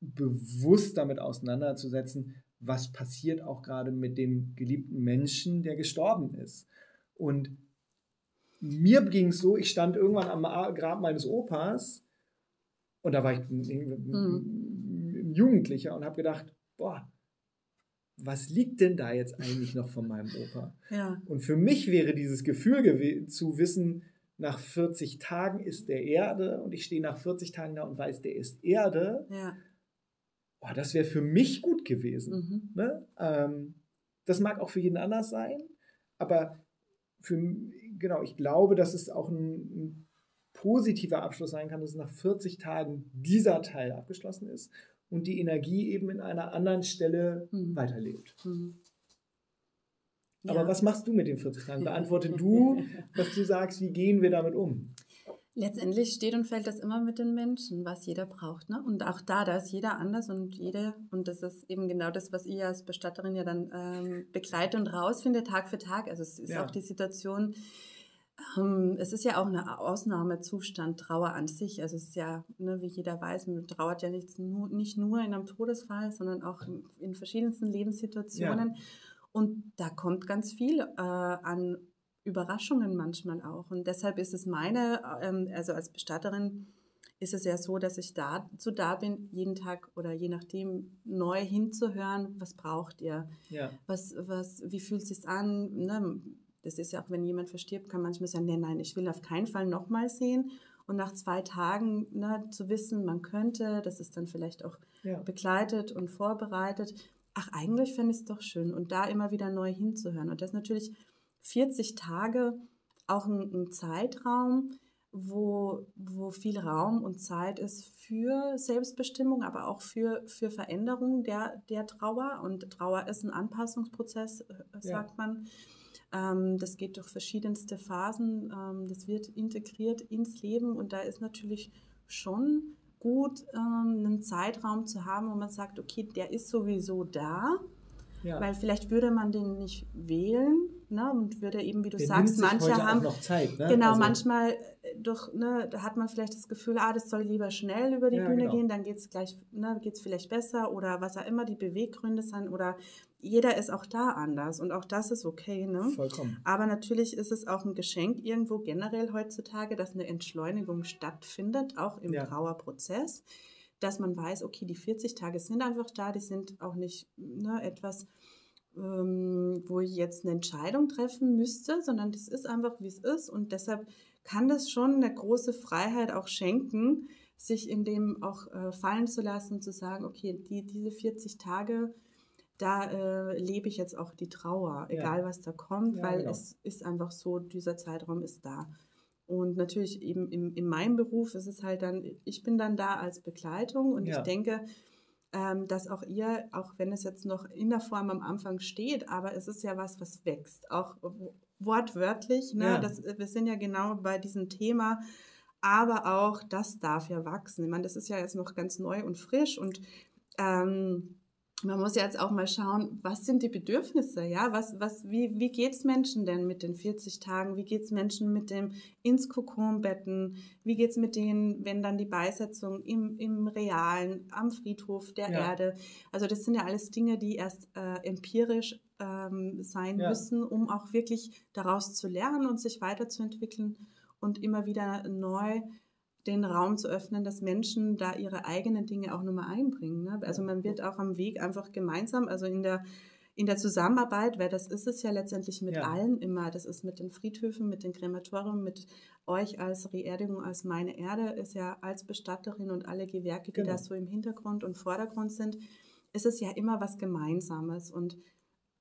bewusst damit auseinanderzusetzen, was passiert auch gerade mit dem geliebten Menschen, der gestorben ist. Und mir ging es so, ich stand irgendwann am Grab meines Opas und da war ich ein, Jugendlicher und habe gedacht, boah, was liegt denn da jetzt eigentlich noch von meinem Opa? Ja. Und für mich wäre dieses Gefühl zu wissen, nach 40 Tagen ist der Erde und ich stehe nach 40 Tagen da und weiß, der ist Erde. Ja oh, das wäre für mich gut gewesen. Mhm. Ne? Ähm, das mag auch für jeden anders sein, aber für, genau, ich glaube, dass es auch ein, ein positiver Abschluss sein kann, dass nach 40 Tagen dieser Teil abgeschlossen ist und die Energie eben in einer anderen Stelle mhm. weiterlebt. Mhm. Ja. Aber was machst du mit den 40 Tagen? Beantworte du, was du sagst, wie gehen wir damit um? Letztendlich steht und fällt das immer mit den Menschen, was jeder braucht. Ne? Und auch da, da ist jeder anders und jede, und das ist eben genau das, was ich als Bestatterin ja dann ähm, begleite und rausfinde, Tag für Tag. Also es ist ja. auch die Situation, ähm, es ist ja auch ein Ausnahmezustand, Trauer an sich. Also es ist ja, ne, wie jeder weiß, man trauert ja nicht nur, nicht nur in einem Todesfall, sondern auch in, in verschiedensten Lebenssituationen. Ja. Und da kommt ganz viel äh, an Überraschungen manchmal auch. Und deshalb ist es meine, ähm, also als Bestatterin, ist es ja so, dass ich dazu da bin, jeden Tag oder je nachdem neu hinzuhören, was braucht ihr? Ja. Was, was, wie fühlt es sich an? Ne? Das ist ja auch, wenn jemand verstirbt, kann manchmal sagen, nein, nein, ich will auf keinen Fall nochmal sehen. Und nach zwei Tagen ne, zu wissen, man könnte, das ist dann vielleicht auch Ja. begleitet und vorbereitet. Ach, eigentlich fände ich es doch schön. Und da immer wieder neu hinzuhören. Und das ist natürlich 40 Tage auch ein, ein Zeitraum, wo, wo viel Raum und Zeit ist für Selbstbestimmung, aber auch für, für Veränderung der, der Trauer. Und Trauer ist ein Anpassungsprozess, äh, sagt man. Ähm, das geht durch verschiedenste Phasen. Ähm, das wird integriert ins Leben und da ist natürlich schon gut, ähm, einen Zeitraum zu haben, wo man sagt, okay, der ist sowieso da. Ja. Weil vielleicht würde man den nicht wählen ne, und würde eben, wie du Der sagst, manche haben Zeit. Ne? Genau, Also, manchmal äh, durch, ne, da hat man vielleicht das Gefühl, ah, das soll lieber schnell über die Ja, Bühne genau. gehen, dann geht es gleich, ne, geht's vielleicht besser oder was auch immer die Beweggründe sind oder jeder ist auch da anders und auch das ist okay, ne? Vollkommen. Aber natürlich ist es auch ein Geschenk irgendwo generell heutzutage, dass eine Entschleunigung stattfindet, auch im Ja. Trauerprozess, dass man weiß, okay, die 40 Tage sind einfach da, die sind auch nicht ne, etwas, ähm, wo ich jetzt eine Entscheidung treffen müsste, sondern das ist einfach, wie es ist und deshalb kann das schon eine große Freiheit auch schenken, sich in dem auch äh, fallen zu lassen und zu sagen, okay, die, diese 40 Tage, da äh, lebe ich jetzt auch die Trauer, Ja. egal was da kommt, Ja, weil genau. es ist einfach so, dieser Zeitraum ist da. Und natürlich eben in, in meinem Beruf ist es halt dann, ich bin dann da als Begleitung und Ja. ich denke, ähm, dass auch ihr, auch wenn es jetzt noch in der Form am Anfang steht, aber es ist ja was, was wächst, auch wortwörtlich. Ne? Ja. Das, wir sind ja genau bei diesem Thema, aber auch das darf ja wachsen. Ich meine, das ist ja jetzt noch ganz neu und frisch und ähm, man muss ja jetzt auch mal schauen, was sind die Bedürfnisse, ja? Was, was, wie, wie geht es Menschen denn mit den 40 Tagen? Wie geht es Menschen mit dem ins Kokonbetten? Wie geht es mit denen, wenn dann die Beisetzung im, im Realen, am Friedhof der Ja. Erde? Also das sind ja alles Dinge, die erst äh, empirisch ähm, sein Ja. müssen, um auch wirklich daraus zu lernen und sich weiterzuentwickeln und immer wieder neu den Raum zu öffnen, dass Menschen da ihre eigenen Dinge auch nochmal einbringen. Ne? Also man wird auch am Weg einfach gemeinsam, also in der, in der Zusammenarbeit, weil das ist es ja letztendlich mit Ja. allen immer. Das ist mit den Friedhöfen, mit den Krematorien, mit euch als Reerdigung, als meine Erde, ist ja als Bestatterin und alle Gewerke, die Genau. da so im Hintergrund und Vordergrund sind, ist es ja immer was Gemeinsames. Und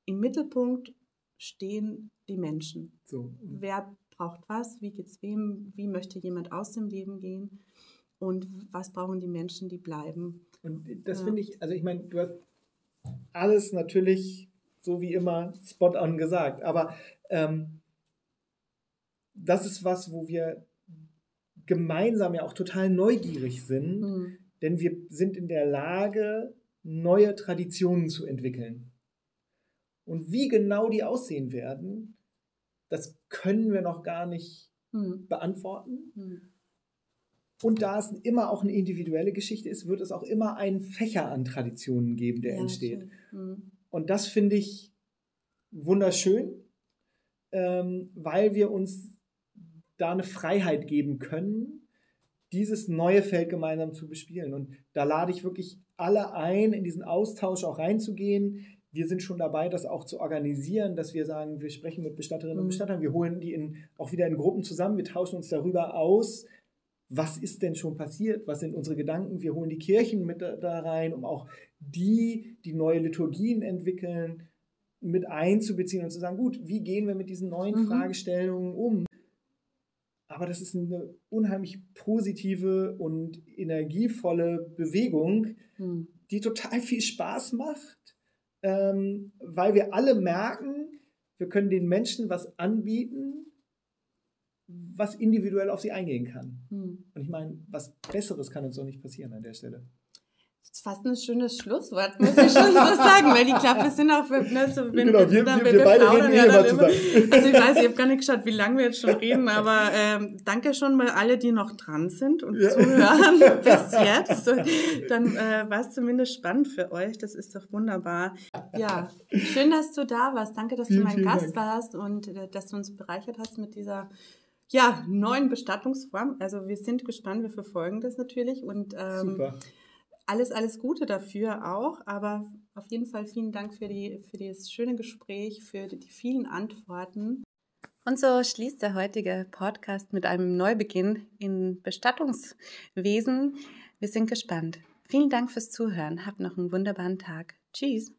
im Mittelpunkt stehen die Menschen. So. Wer braucht was? Wie geht's wem? Wie möchte jemand aus dem Leben gehen? Und was brauchen die Menschen, die bleiben? Und das Ja. finde ich, also ich meine, du hast alles natürlich so wie immer spot on gesagt, aber ähm, das ist was, wo wir gemeinsam ja auch total neugierig sind, Hm. denn wir sind in der Lage, neue Traditionen zu entwickeln. Und wie genau die aussehen werden, das können wir noch gar nicht Hm. beantworten. Hm. Und da es immer auch eine individuelle Geschichte ist, wird es auch immer einen Fächer an Traditionen geben, der Ja, entsteht. natürlich. Hm. Und das finde ich wunderschön, ähm, weil wir uns da eine Freiheit geben können, dieses neue Feld gemeinsam zu bespielen. Und da lade ich wirklich alle ein, in diesen Austausch auch reinzugehen. Wir sind schon dabei, das auch zu organisieren, dass wir sagen, wir sprechen mit Bestatterinnen und Mhm. Bestattern, wir holen die in, auch wieder in Gruppen zusammen, wir tauschen uns darüber aus, was ist denn schon passiert, was sind unsere Gedanken, wir holen die Kirchen mit da, rein, um auch die, die neue Liturgien entwickeln, mit einzubeziehen und zu sagen, gut, wie gehen wir mit diesen neuen Mhm. Fragestellungen um? Aber das ist eine unheimlich positive und energievolle Bewegung, Hm. die total viel Spaß macht, ähm, weil wir alle merken, wir können den Menschen was anbieten, was individuell auf sie eingehen kann. Hm. Und ich meine, was Besseres kann uns doch nicht passieren an der Stelle. Das ist fast ein schönes Schlusswort, muss ich schon so sagen, weil glaube, wir sind auch, ne, so, wenn Genau, wir- dann- wir- wir beide plaudern reden ja eh dann immer zusammen. Also ich weiß, ich habe gar nicht geschaut, wie lange wir jetzt schon reden, aber ähm, danke schon mal alle, die noch dran sind und Ja. zuhören bis jetzt. Dann äh, war es zumindest spannend für euch, das ist doch wunderbar. Ja, schön, dass du da warst. Danke, dass Vielen, du mein Gast Dank. warst und äh, dass du uns bereichert hast mit dieser ja, neuen Bestattungsform. Also wir sind gespannt, wir verfolgen das natürlich und ähm, Super. Alles, alles Gute dafür auch. Aber auf jeden Fall vielen Dank für, die, für das schöne Gespräch, für die, vielen Antworten. Und so schließt der heutige Podcast mit einem Neubeginn in Bestattungswesen. Wir sind gespannt. Vielen Dank fürs Zuhören. Habt noch einen wunderbaren Tag. Tschüss.